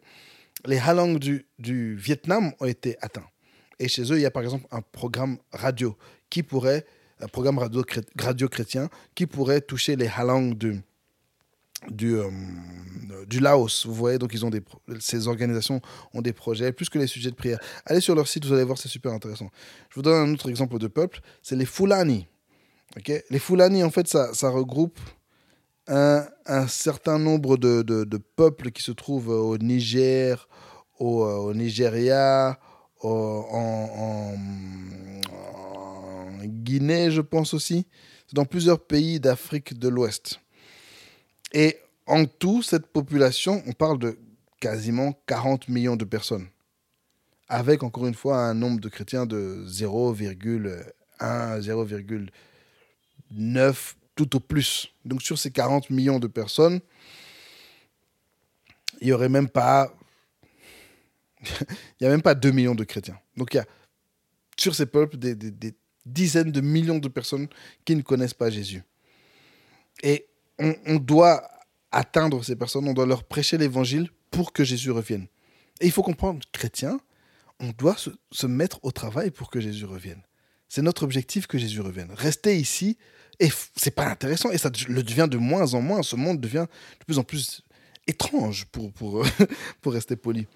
A: les Halang du, du Vietnam ont été atteints. Et chez eux, il y a par exemple un programme radio qui pourrait, un programme radio, radio chrétien qui pourrait toucher les Halang du, du, euh, du Laos. Vous voyez, donc ils ont des, ces organisations ont des projets, plus que les sujets de prière. Allez sur leur site, vous allez voir, c'est super intéressant. Je vous donne un autre exemple de peuple, c'est les Fulani. Ok? Les Fulani, en fait, ça, regroupe un, certain nombre de, de- peuples qui se trouvent au Niger, au, euh, Nigeria, en, Guinée, je pense aussi. Dans plusieurs pays d'Afrique de l'Ouest. Et en tout, cette population, on parle de quasiment 40 millions de personnes. Avec, encore une fois, un nombre de chrétiens de 0,1, 0,9, tout au plus. Donc sur ces 40 millions de personnes, il n'y aurait même pas... il n'y a même pas 2 millions de chrétiens. Donc il y a sur ces peuples des- des dizaines de millions de personnes qui ne connaissent pas Jésus. Et on, doit atteindre ces personnes, on doit leur prêcher l'évangile pour que Jésus revienne. Et il faut comprendre, chrétien, on doit se, mettre au travail pour que Jésus revienne. C'est notre objectif que Jésus revienne. Rester ici, et c'est pas intéressant, et ça le devient de moins en moins. Ce monde devient de plus en plus étrange, pour, pour, pour rester poli.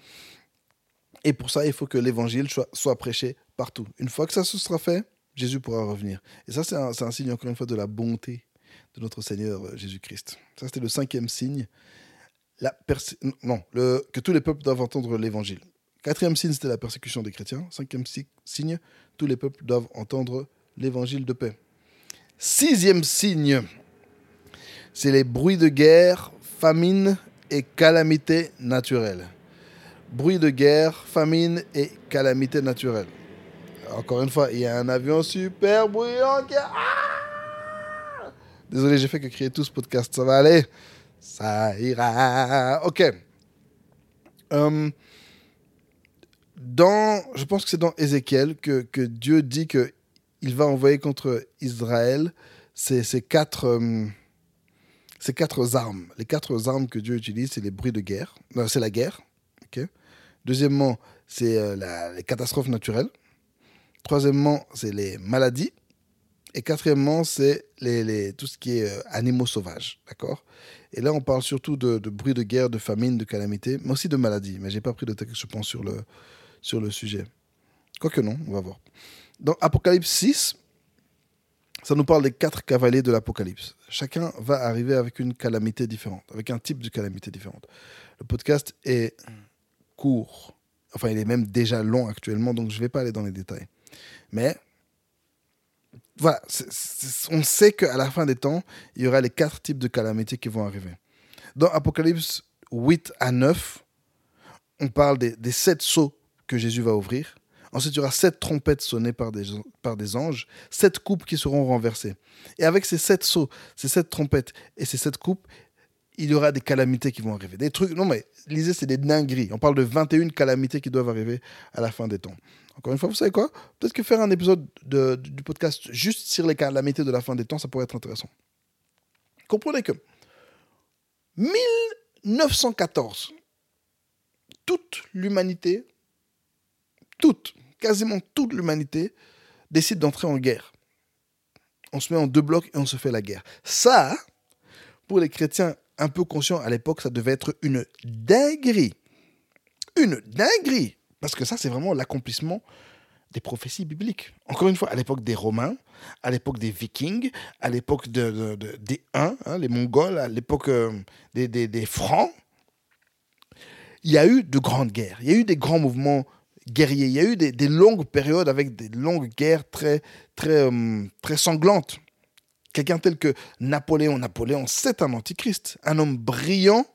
A: Et pour ça, il faut que l'évangile soit, prêché partout. Une fois que ça se sera fait, Jésus pourra revenir. Et ça, c'est un signe, encore une fois, de la bonté de notre Seigneur euh, Jésus-Christ. Ça, c'était le cinquième signe. Non, que tous les peuples doivent entendre l'évangile. Quatrième signe, c'était la persécution des chrétiens. Cinquième si- signe, tous les peuples doivent entendre l'évangile de paix. Sixième signe, c'est les bruits de guerre, famine et calamités naturelles. bruit de guerre, famine et calamité naturelle. Encore une fois, il y a un avion super bruyant qui... Ah Désolé, j'ai fait que créer tout ce podcast. Ça va aller? Ça ira. Ok. Euh, je pense que c'est dans Ézéchiel que, Dieu dit que il va envoyer contre Israël ces, quatre, euh, ces quatre armes. Les quatre armes que Dieu utilise, c'est les bruits de guerre. C'est la guerre. Deuxièmement, c'est euh, les catastrophes naturelles. Troisièmement, c'est les maladies. Et quatrièmement, c'est tout ce qui est euh, animaux sauvages. D'accord? Et là, on parle surtout de, de bruits de guerre, de famine, de calamité, mais aussi de maladies. Mais j'ai pas pris de texte, je pense, sur le, sur le sujet. Quoique non, on va voir. Dans Apocalypse 6, ça nous parle des quatre cavaliers de l'Apocalypse. Chacun va arriver avec une calamité différente, avec un type de calamité différente. Le podcast est court. Enfin, il est même déjà long actuellement, donc je ne vais pas aller dans les détails. Mais voilà, on sait qu'à la fin des temps, il y aura les quatre types de calamités qui vont arriver. Dans Apocalypse 8 à 9, on parle des, des sept sceaux que Jésus va ouvrir. Ensuite, il y aura sept trompettes sonnées par des, par des anges, sept coupes qui seront renversées. Et avec ces sept sceaux, ces sept trompettes et ces sept coupes, il y aura des calamités qui vont arriver. Des trucs, non mais, lisez, c'est des dingueries. On parle de 21 calamités qui doivent arriver à la fin des temps. Encore une fois, vous savez quoi? Peut-être que faire un épisode de- du podcast juste sur les calamités de la fin des temps, ça pourrait être intéressant. Comprenez que 1914, toute l'humanité, toute, quasiment toute l'humanité, décide d'entrer en guerre. On se met en deux blocs et on se fait la guerre. Ça, pour les chrétiens un peu conscients à l'époque, ça devait être une dinguerie. Une dinguerie. Parce que ça, c'est vraiment l'accomplissement des prophéties bibliques. Encore une fois, à l'époque des Romains, à l'époque des Vikings, à l'époque de, de- de- des Huns, hein, les Mongols, à l'époque euh, des, des- des Francs, il y a eu de grandes guerres. Il y a eu des grands mouvements guerriers. Il y a eu des, des longues périodes avec des longues guerres très, très, euh, très sanglantes. Quelqu'un tel que Napoléon. Napoléon, c'est un antichrist. Un homme brillant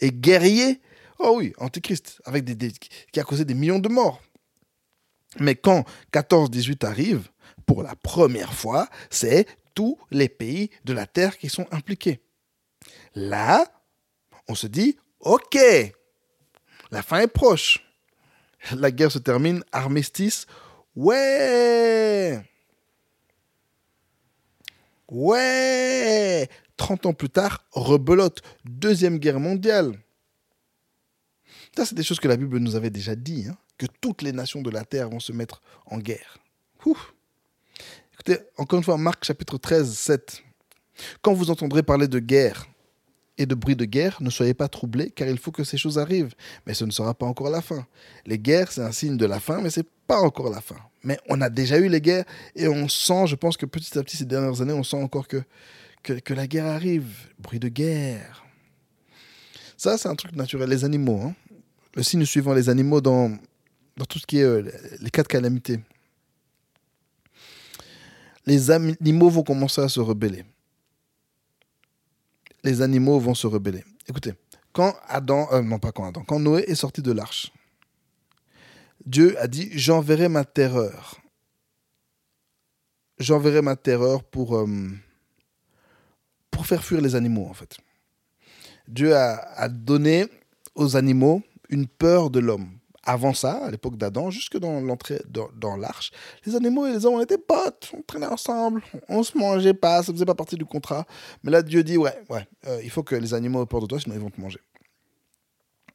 A: et guerrier. Oh oui, antichrist. Avec qui a causé des millions de morts. Mais quand 14-18 arrive, pour la première fois, c'est tous les pays de la Terre qui sont impliqués. Là, on se dit, OK, la fin est proche. La guerre se termine, armistice. Ouais Ouais 30 ans plus tard, rebelote. Deuxième guerre mondiale. Ça, c'est des choses que la Bible nous avait déjà dit, hein, que toutes les nations de la terre vont se mettre en guerre. Écoutez, encore une fois, Marc chapitre 13, 7. Quand vous entendrez parler de guerre et de bruit de guerre, ne soyez pas troublés, car il faut que ces choses arrivent. Mais ce ne sera pas encore la fin. Les guerres, c'est un signe de la fin, mais c'est pas encore la fin. Mais on a déjà eu les guerres et on sent, je pense que petit à petit, ces dernières années, on sent encore que, la guerre arrive. Bruit de guerre. Ça, c'est un truc naturel. Les animaux, hein. le signe suivant, les animaux dans, tout ce qui est euh, les quatre calamités. Les animaux vont commencer à se rebeller. Les animaux vont se rebeller. Écoutez, quand Adam, euh, non pas quand Adam, quand Noé est sorti de l'arche, Dieu a dit J'enverrai ma terreur. J'enverrai ma terreur pour, euh, faire fuir les animaux, en fait. Dieu a, donné aux animaux une peur de l'homme. Avant ça, à l'époque d'Adam, jusque dans l'entrée dans, l'arche, les animaux et les hommes était potes, on traînait ensemble, on se mangeait pas, ça faisait pas partie du contrat. Mais là, Dieu dit ouais, ouais, euh, il faut que les animaux aient peur de toi, sinon ils vont te manger.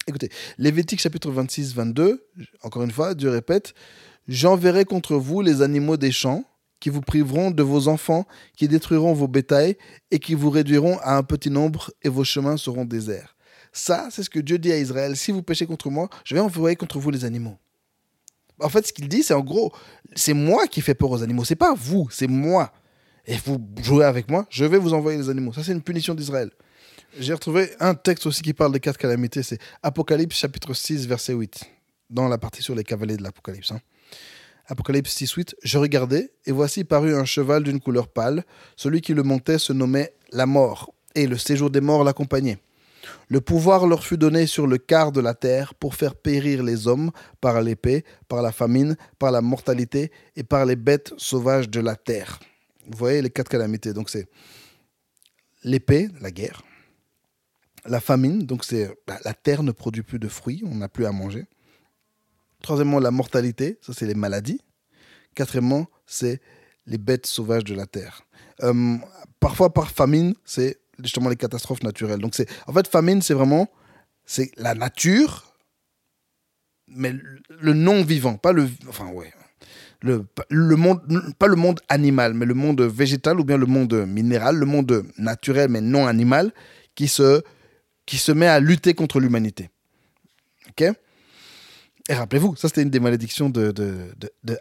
A: Écoutez, Lévitique chapitre 26, 22, encore une fois, Dieu répète J'enverrai contre vous les animaux des champs qui vous priveront de vos enfants, qui détruiront vos bétails et qui vous réduiront à un petit nombre et vos chemins seront déserts. Ça, c'est ce que Dieu dit à Israël. Si vous péchez contre moi, je vais envoyer contre vous les animaux. En fait, ce qu'il dit, c'est en gros, c'est moi qui fais peur aux animaux. C'est pas vous, c'est moi. Et vous jouez avec moi, je vais vous envoyer les animaux. Ça, c'est une punition d'Israël. J'ai retrouvé un texte aussi qui parle des quatre calamités. C'est Apocalypse chapitre 6, verset 8. Dans la partie sur les cavaliers de l'Apocalypse. hein. Apocalypse 6, 8. Je regardais, et voici parut un cheval d'une couleur pâle. Celui qui le montait se nommait la mort, et le séjour des morts l'accompagnait. Le pouvoir leur fut donné sur le quart de la terre pour faire périr les hommes par l'épée, par la famine, par la mortalité et par les bêtes sauvages de la terre. Vous voyez les quatre calamités. Donc c'est l'épée, la guerre. La famine, donc c'est bah, la terre ne produit plus de fruits, on n'a plus à manger. Troisièmement, la mortalité, ça c'est les maladies. Quatrièmement, c'est les bêtes sauvages de la terre. Euh, parfois par famine, c'est justement les catastrophes naturelles. Donc c'est en fait famine, c'est vraiment c'est la nature, mais le- non vivant, pas le enfin ouais le, le monde pas le monde animal, mais le monde végétal ou bien le monde minéral, le monde naturel mais non animal qui se qui se met à lutter contre l'humanité. Ok? Et rappelez-vous, ça c'était une des malédictions de,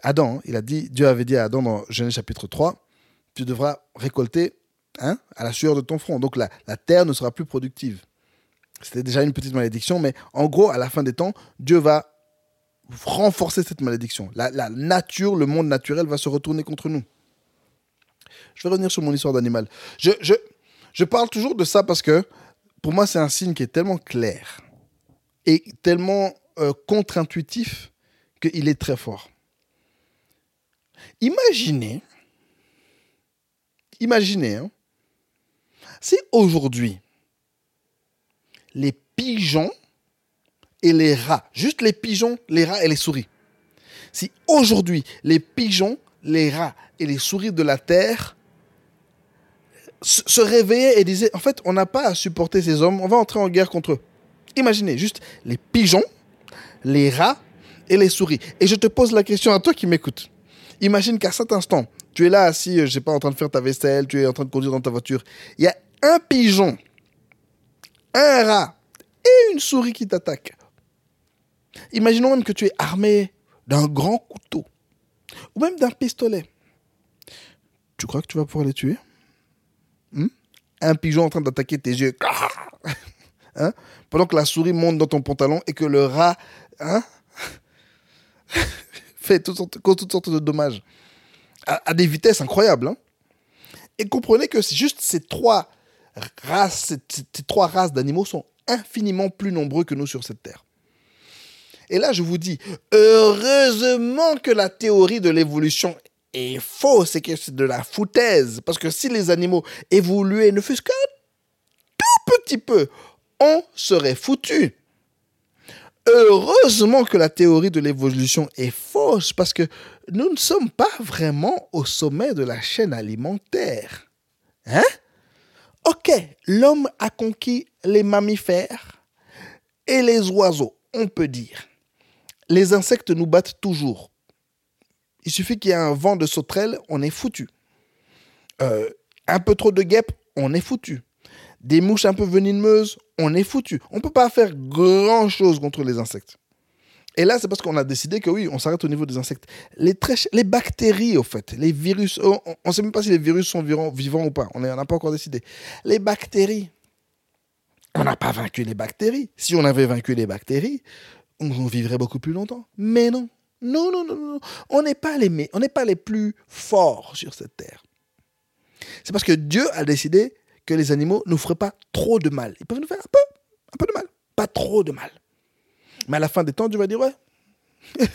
A: Adam. hein. Il a dit, Dieu avait dit à Adam dans Genèse chapitre 3, tu devras récolter hein, à la sueur de ton front. Donc la, la terre ne sera plus productive. C'était déjà une petite malédiction, mais en gros, à la fin des temps, Dieu va renforcer cette malédiction. La, la nature, le monde naturel va se retourner contre nous. Je vais revenir sur mon histoire d'animal. Je, je, je parle toujours de ça parce que pour moi, c'est un signe qui est tellement clair et tellement euh, contre-intuitif qu'il est très fort. Imaginez, imaginez, hein, si aujourd'hui, les pigeons et les rats, juste les pigeons, les rats et les souris, si aujourd'hui, les pigeons, les rats et les souris de la Terre se réveillaient et disaient, en fait, on n'a pas à supporter ces hommes, on va entrer en guerre contre eux. Imaginez juste les pigeons, les rats et les souris. Et je te pose la question à toi qui m'écoutes. Imagine qu'à cet instant, tu es là assis, euh, je sais pas, en train de faire ta vaisselle, tu es en train de conduire dans ta voiture. Il y a un pigeon, un rat et une souris qui t'attaquent. Imaginons même que tu es armé d'un grand couteau ou même d'un pistolet. Tu crois que tu vas pouvoir les tuer? Hmm? Un pigeon en train d'attaquer tes yeux. Hein? Pendant que la souris monte dans ton pantalon et que le rat hein, fait toutes sortes, cause toutes sortes de dommages à, des vitesses incroyables. hein. Et comprenez que juste ces trois races, ces, ces- ces trois races d'animaux sont infiniment plus nombreux que nous sur cette terre. Et là, je vous dis, heureusement que la théorie de l'évolution est fausse et que c'est de la foutaise. Parce que si les animaux évoluaient ne fût-ce qu'un tout petit peu, on serait foutu. Heureusement que la théorie de l'évolution est fausse parce que nous ne sommes pas vraiment au sommet de la chaîne alimentaire. Hein? Ok, l'homme a conquis les mammifères et les oiseaux, on peut dire. Les insectes nous battent toujours. Il suffit qu'il y ait un vent de sauterelle, on est foutu. Euh, un peu trop de guêpes, on est foutu. Des mouches un peu venimeuses, on est foutu. On ne peut pas faire grand-chose contre les insectes. Et là, c'est parce qu'on a décidé que oui, on s'arrête au niveau des insectes. Les, bactéries, au fait, les virus, on ne sait même pas si les virus sont vivants, ou pas. On n'a pas encore décidé. Les bactéries, on n'a pas vaincu les bactéries. Si on avait vaincu les bactéries, on vivrait beaucoup plus longtemps. Mais non. Non, non, non, non. On n'est pas, les on n'est pas les plus forts sur cette terre. C'est parce que Dieu a décidé que les animaux ne feraient pas trop de mal. Ils peuvent nous faire un peu, un peu de mal. Pas trop de mal. Mais à la fin des temps, Dieu va dire, ouais,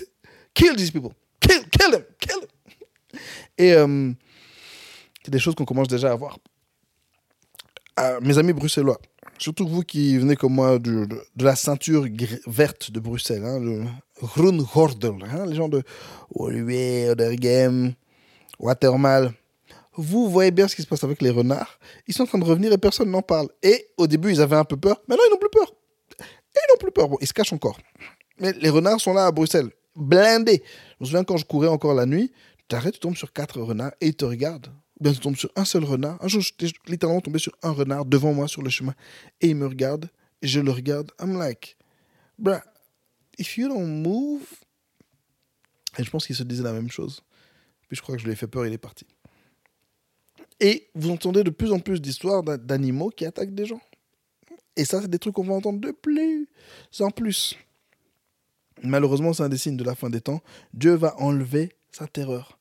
A: kill these people. Kill, kill them, kill them. Et euh, c'est des choses qu'on commence déjà à voir. Ah, mes amis bruxellois, surtout vous qui venez comme moi de, de- la ceinture verte de Bruxelles, hein, le Groen Gordel, hein, les gens de Woluwe, Odergem, Watermal. Vous voyez bien ce qui se passe avec les renards. Ils sont en train de revenir et personne n'en parle. Et au début, ils avaient un peu peur. Maintenant, ils n'ont plus peur. Ils n'ont plus peur. Bon, ils se cachent encore. Mais les renards sont là à Bruxelles, blindés. Je me souviens quand je courais encore la nuit, tu t'arrêtes, tu tombes sur quatre renards et ils te regardent. Bien tu tombes sur un seul renard. Un jour, j'étais littéralement tombé sur un renard devant moi sur le chemin. Et il me regarde, et je le regarde. I'm like, bruh, if you don't move. Et je pense qu'il se disait la même chose. Puis je crois que je lui ai fait peur, il est parti. Et vous entendez de plus en plus d'histoires d'a- d'animaux qui attaquent des gens. Et ça, c'est des trucs qu'on va entendre de plus en plus. Malheureusement, c'est un des signes de la fin des temps. Dieu va enlever sa terreur.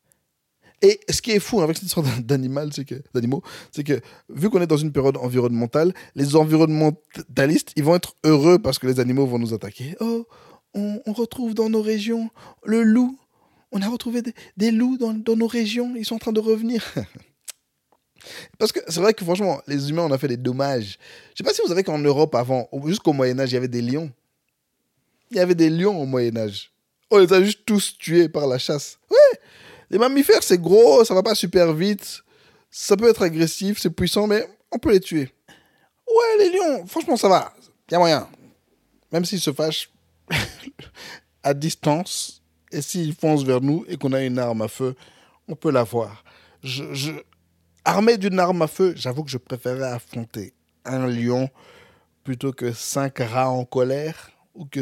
A: Et ce qui est fou avec cette sorte d'animal, c'est que d'animaux, c'est que vu qu'on est dans une période environnementale, les environnementalistes, ils vont être heureux parce que les animaux vont nous attaquer. Oh, on, retrouve dans nos régions le loup. On a retrouvé des, loups dans, nos régions. Ils sont en train de revenir. Parce que c'est vrai que franchement, les humains, on a fait des dommages. Je sais pas si vous savez qu'en Europe, avant, au- jusqu'au Moyen-Âge, il y avait des lions. Il y avait des lions au Moyen-Âge. On les a juste tous tués par la chasse. Les mammifères, c'est gros, ça va pas super vite. Ça peut être agressif, c'est puissant, mais on peut les tuer. Ouais, les lions, franchement, ça va. Y a moyen. Même s'ils se fâchent à distance, et s'ils foncent vers nous et qu'on a une arme à feu, on peut l'avoir. Je. Armé d'une arme à feu, j'avoue que je préférais affronter un lion plutôt que cinq rats en colère ou que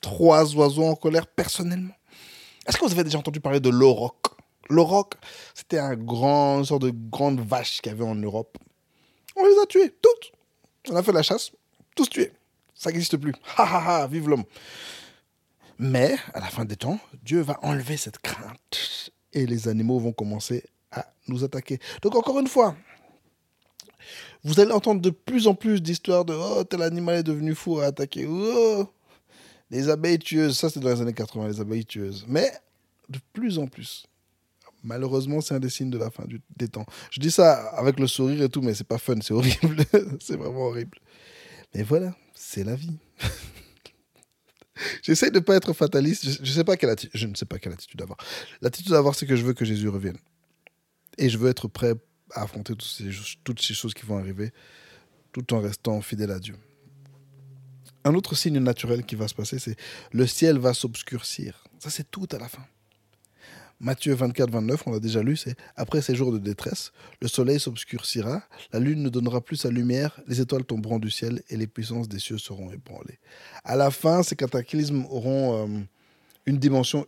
A: trois oiseaux en colère personnellement. Est-ce que vous avez déjà entendu parler de l'auroch L'auroch, c'était un grand, une sorte de grande vache qu'il y avait en Europe. On les a tués, toutes. On a fait la chasse, tous tués. Ça n'existe plus. Ha ha ha, vive l'homme. Mais, à la fin des temps, Dieu va enlever cette crainte et les animaux vont commencer à nous attaquer. Donc, encore une fois, vous allez entendre de plus en plus d'histoires de Oh, tel animal est devenu fou à attaquer. Oh, les abeilles tueuses. Ça, c'est dans les années 80, les abeilles tueuses. Mais, de plus en plus. Malheureusement, c'est un des signes de la fin du- des temps. Je dis ça avec le sourire et tout, mais c'est pas fun, c'est horrible. c'est vraiment horrible. Mais voilà, c'est la vie. J'essaie de ne pas être fataliste. Je, ne sais pas quelle attitude avoir. L'attitude à avoir, c'est que je veux que Jésus revienne. Et je veux être prêt à affronter toutes ces, toutes ces choses qui vont arriver, tout en restant fidèle à Dieu. Un autre signe naturel qui va se passer, c'est le ciel va s'obscurcir. Ça, c'est tout à la fin. Matthieu 24, 29, on l'a déjà lu, c'est après ces jours de détresse, le soleil s'obscurcira, la lune ne donnera plus sa lumière, les étoiles tomberont du ciel et les puissances des cieux seront ébranlées. À la fin, ces cataclysmes auront euh, une dimension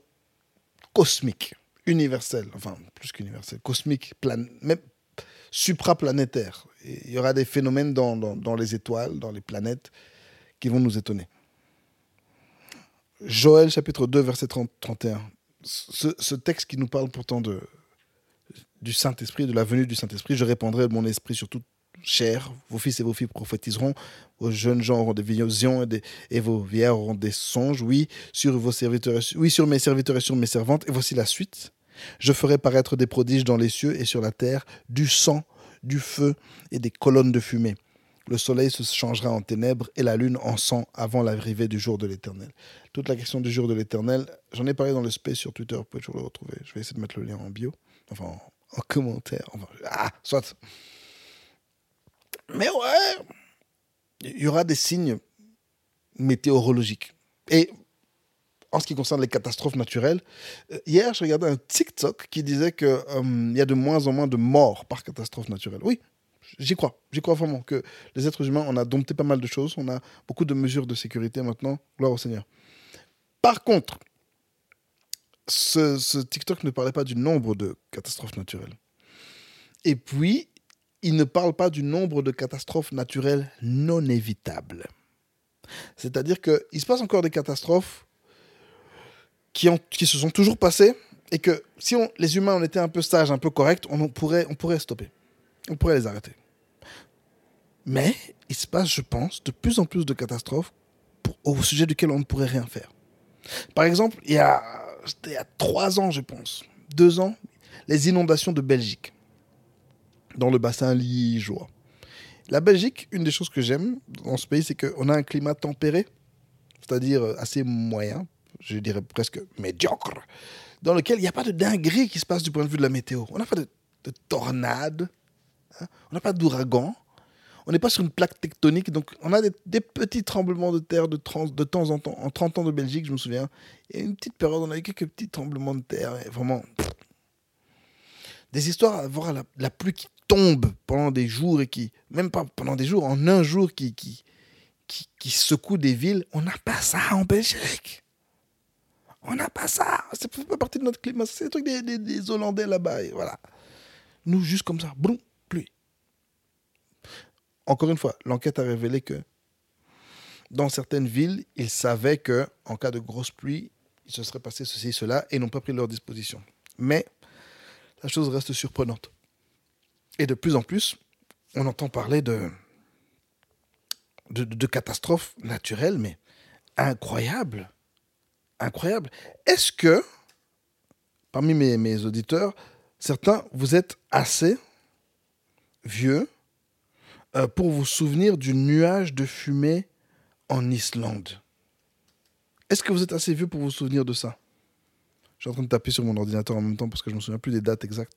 A: cosmique, universelle, enfin plus qu'universelle, cosmique, plan, même supraplanétaire. Il y aura des phénomènes dans les étoiles, dans les planètes, qui vont nous étonner. Joël chapitre 2, verset 30, 31 ce, texte qui nous parle pourtant de, du Saint-Esprit, de la venue du Saint-Esprit, je répandrai mon esprit sur toute chair, vos fils et vos filles prophétiseront, vos jeunes gens auront des visions et, et vos vieillards auront des songes, oui, sur vos serviteurs, oui, sur mes serviteurs et sur mes servantes, et voici la suite. Je ferai paraître des prodiges dans les cieux et sur la terre, du sang, du feu et des colonnes de fumée. Le soleil se changera en ténèbres et la lune en sang avant l'arrivée du jour de l'éternel. Toute la question du jour de l'éternel, j'en ai parlé dans le space sur Twitter, vous pouvez toujours le retrouver. Je vais essayer de mettre le lien en bio, enfin en, en commentaire. Ah, soit. Mais ouais, il y aura des signes météorologiques. Et en ce qui concerne les catastrophes naturelles, euh, hier, je regardais un TikTok qui disait qu'il y a de moins en moins de morts par catastrophe naturelle. Oui, j'y crois. J'y crois vraiment que les êtres humains, on a dompté pas mal de choses. On a beaucoup de mesures de sécurité maintenant. Gloire au Seigneur. Par contre, ce, TikTok ne parlait pas du nombre de catastrophes naturelles. Et puis, il ne parle pas du nombre de catastrophes naturelles non évitables. C'est-à-dire qu'il se passe encore des catastrophes qui, se sont toujours passées et que si on, les humains on était un peu sages, un peu corrects, on, pourrait, on pourrait stopper. On pourrait les arrêter. Mais il se passe, je pense, de plus en plus de catastrophes au sujet duquel on ne pourrait rien faire. Par exemple, il y a, il y a trois ans, je pense, deux ans, les inondations de Belgique, dans le bassin liégeois. La Belgique, une des choses que j'aime dans ce pays, c'est qu'on a un climat tempéré, c'est-à-dire assez moyen, je dirais presque médiocre, dans lequel il n'y a pas de dinguerie qui se passe du point de vue de la météo. On n'a pas de, de tornades, hein, on n'a pas d'ouragan, on n'est pas sur une plaque tectonique, donc on a des, des petits tremblements de terre de, temps en temps. En 30 ans de Belgique, je me souviens, il y a une petite période, on a eu quelques petits tremblements de terre, vraiment. Des histoires à voir la, pluie qui tombe pendant des jours et qui, même pas pendant des jours, en un jour, qui, qui, secoue des villes. On n'a pas ça en Belgique. On n'a pas ça. Ça fait pas partie de notre climat. C'est le truc des, des, des Hollandais là-bas. Voilà. Nous, juste comme ça, boum. Encore une fois, l'enquête a révélé que dans certaines villes, ils savaient que en cas de grosse pluie, il se serait passé ceci, cela, et n'ont pas pris leurs dispositions. Mais la chose reste surprenante. Et de plus en plus, on entend parler de, de, de catastrophes naturelles, mais incroyables. Incroyables. Est-ce que, parmi mes, mes auditeurs, certains, vous êtes assez vieux euh, pour vous souvenir du nuage de fumée en Islande Est-ce que vous êtes assez vieux pour vous souvenir de ça? Je suis en train de taper sur mon ordinateur en même temps parce que je ne me souviens plus des dates exactes.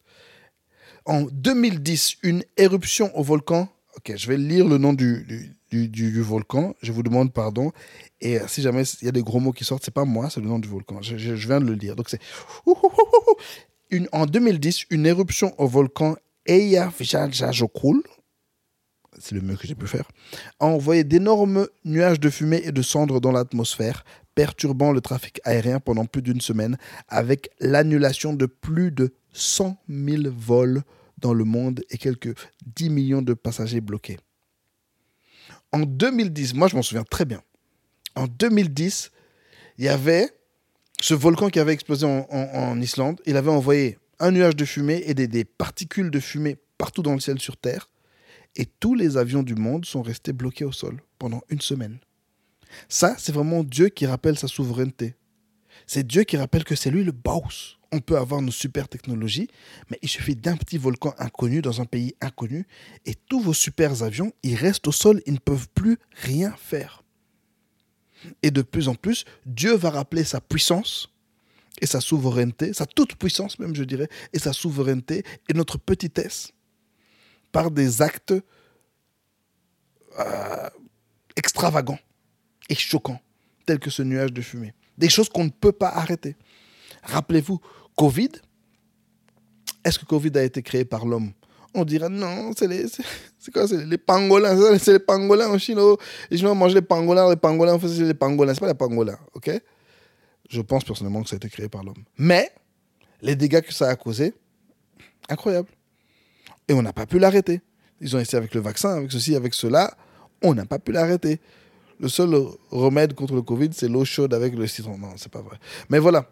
A: En 2010, une éruption au volcan. Ok, je vais lire le nom du, du, volcan. Je vous demande pardon. Et euh, si jamais il y a des gros mots qui sortent, c'est pas moi, c'est le nom du volcan. Je, je- viens de le lire. Donc c'est en 2010, une éruption au volcan Eyjafjallajökull, c'est le mieux que j'ai pu faire, a envoyé d'énormes nuages de fumée et de cendres dans l'atmosphère, perturbant le trafic aérien pendant plus d'une semaine, avec l'annulation de plus de 100 000 vols dans le monde et quelques 10 millions de passagers bloqués. En 2010, moi je m'en souviens très bien, en 2010, il y avait ce volcan qui avait explosé en, Islande. Il avait envoyé un nuage de fumée et des particules de fumée partout dans le ciel sur Terre. Et tous les avions du monde sont restés bloqués au sol pendant une semaine. Ça, c'est vraiment Dieu qui rappelle sa souveraineté. C'est Dieu qui rappelle que c'est lui le boss. On peut avoir nos super technologies, mais il suffit d'un petit volcan inconnu dans un pays inconnu et tous vos super avions, ils restent au sol, ils ne peuvent plus rien faire. Et de plus en plus, Dieu va rappeler sa puissance et sa souveraineté, sa toute puissance même, je dirais, et sa souveraineté et notre petitesse par des actes euh, extravagants et choquants, tels que ce nuage de fumée. Des choses qu'on ne peut pas arrêter. Rappelez-vous, Covid, est-ce que Covid a été créé par l'homme? On dirait non, c'est quoi, c'est les pangolins, c'est les pangolins en Chine. oh. Les Chinois mangent les pangolins, les pangolins, en fait, c'est les pangolins, c'est pas les pangolins, ok? Je pense personnellement que ça a été créé par l'homme. Mais, les dégâts que ça a causés, incroyable. Et on n'a pas pu l'arrêter. Ils ont essayé avec le vaccin, avec ceci, avec cela, on n'a pas pu l'arrêter. Le seul remède contre le Covid, c'est l'eau chaude avec le citron. Non, c'est pas vrai. Mais voilà.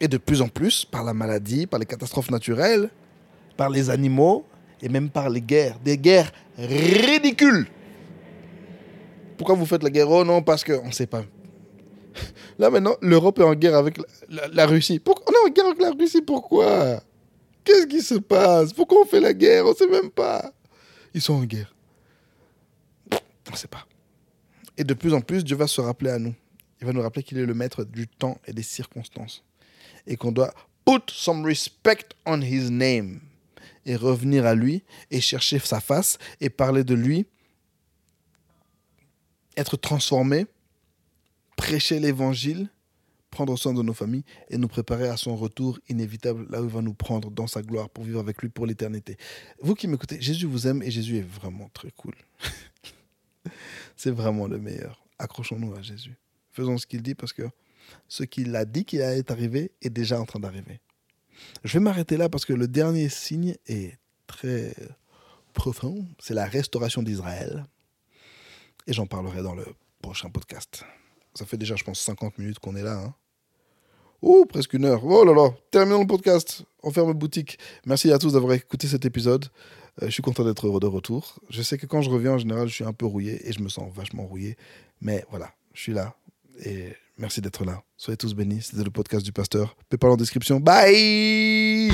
A: Et de plus en plus, par la maladie, par les catastrophes naturelles, par les animaux et même par les guerres. Des guerres ridicules. Pourquoi vous faites la guerre? Oh non, parce qu'on ne sait pas. Là maintenant, l'Europe est en guerre avec la, Russie. Pourquoi? On est en guerre avec la Russie Pourquoi? Qu'est-ce qui se passe? Pourquoi on fait la guerre? On ne sait même pas. Ils sont en guerre. On ne sait pas. Et de plus en plus, Dieu va se rappeler à nous. Il va nous rappeler qu'il est le maître du temps et des circonstances. Et qu'on doit put some respect on his name. Et revenir à lui et chercher sa face et parler de lui. Être transformé. Prêcher l'évangile. Prendre soin de nos familles et nous préparer à son retour inévitable là où il va nous prendre dans sa gloire pour vivre avec lui pour l'éternité. Vous qui m'écoutez, Jésus vous aime et Jésus est vraiment très cool. C'est vraiment le meilleur. Accrochons-nous à Jésus. Faisons ce qu'il dit parce que ce qu'il a dit qu'il allait arriver est déjà en train d'arriver. Je vais m'arrêter là parce que le dernier signe est très profond. C'est la restauration d'Israël. Et j'en parlerai dans le prochain podcast. Ça fait déjà, je pense, 50 minutes qu'on est là. hein. Oh, presque une heure. Oh là là, terminons le podcast. On ferme boutique. Merci à tous d'avoir écouté cet épisode. Euh, je suis content d'être de retour. Je sais que quand je reviens, en général, je suis un peu rouillé et je me sens vachement rouillé. Mais voilà, je suis là. Et merci d'être là. Soyez tous bénis. C'était le podcast du pasteur. Pépal en description. Bye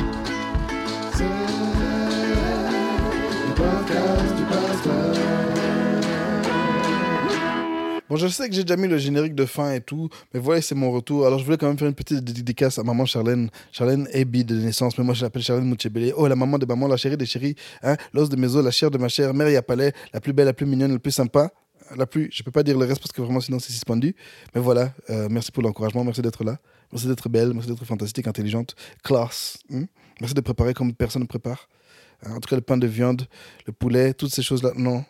A: Bon, je sais que j'ai déjà mis le générique de fin et tout, mais voilà, c'est mon retour. Alors, je voulais quand même faire une petite dédicace à maman Charlène. Charlène est bi de naissance, mais moi, je l'appelle Charlène Mouchebele. Oh, la maman de maman, la chérie des chéris, hein, l'os de mes os, la chair de ma chair, mère Yapalais, la plus belle, la plus mignonne, la plus sympa. La plus, je peux pas dire le reste parce que vraiment sinon c'est suspendu. Mais voilà, euh, merci pour l'encouragement, merci d'être là, merci d'être belle, merci d'être fantastique, intelligente, classe. hein. Merci de préparer comme personne ne prépare. Hein, en tout cas, le pain de viande, le poulet, toutes ces choses-là, non.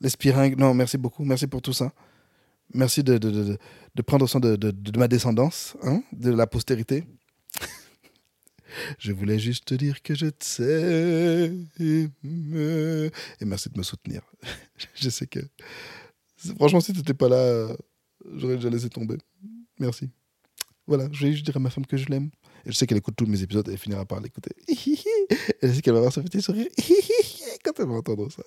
A: Les spiringues, non, merci beaucoup, merci pour tout ça. Merci de, prendre soin de, ma descendance, hein, de la postérité. je voulais juste te dire que je t'aime. Et merci de me soutenir. je sais que. Franchement, si tu n'étais pas là, j'aurais déjà laissé tomber. Merci. Voilà, je voulais juste dire à ma femme que je l'aime. Et je sais qu'elle écoute tous mes épisodes et elle finira par l'écouter. Et je sais qu'elle va avoir ce petit sourire quand elle va entendre ça.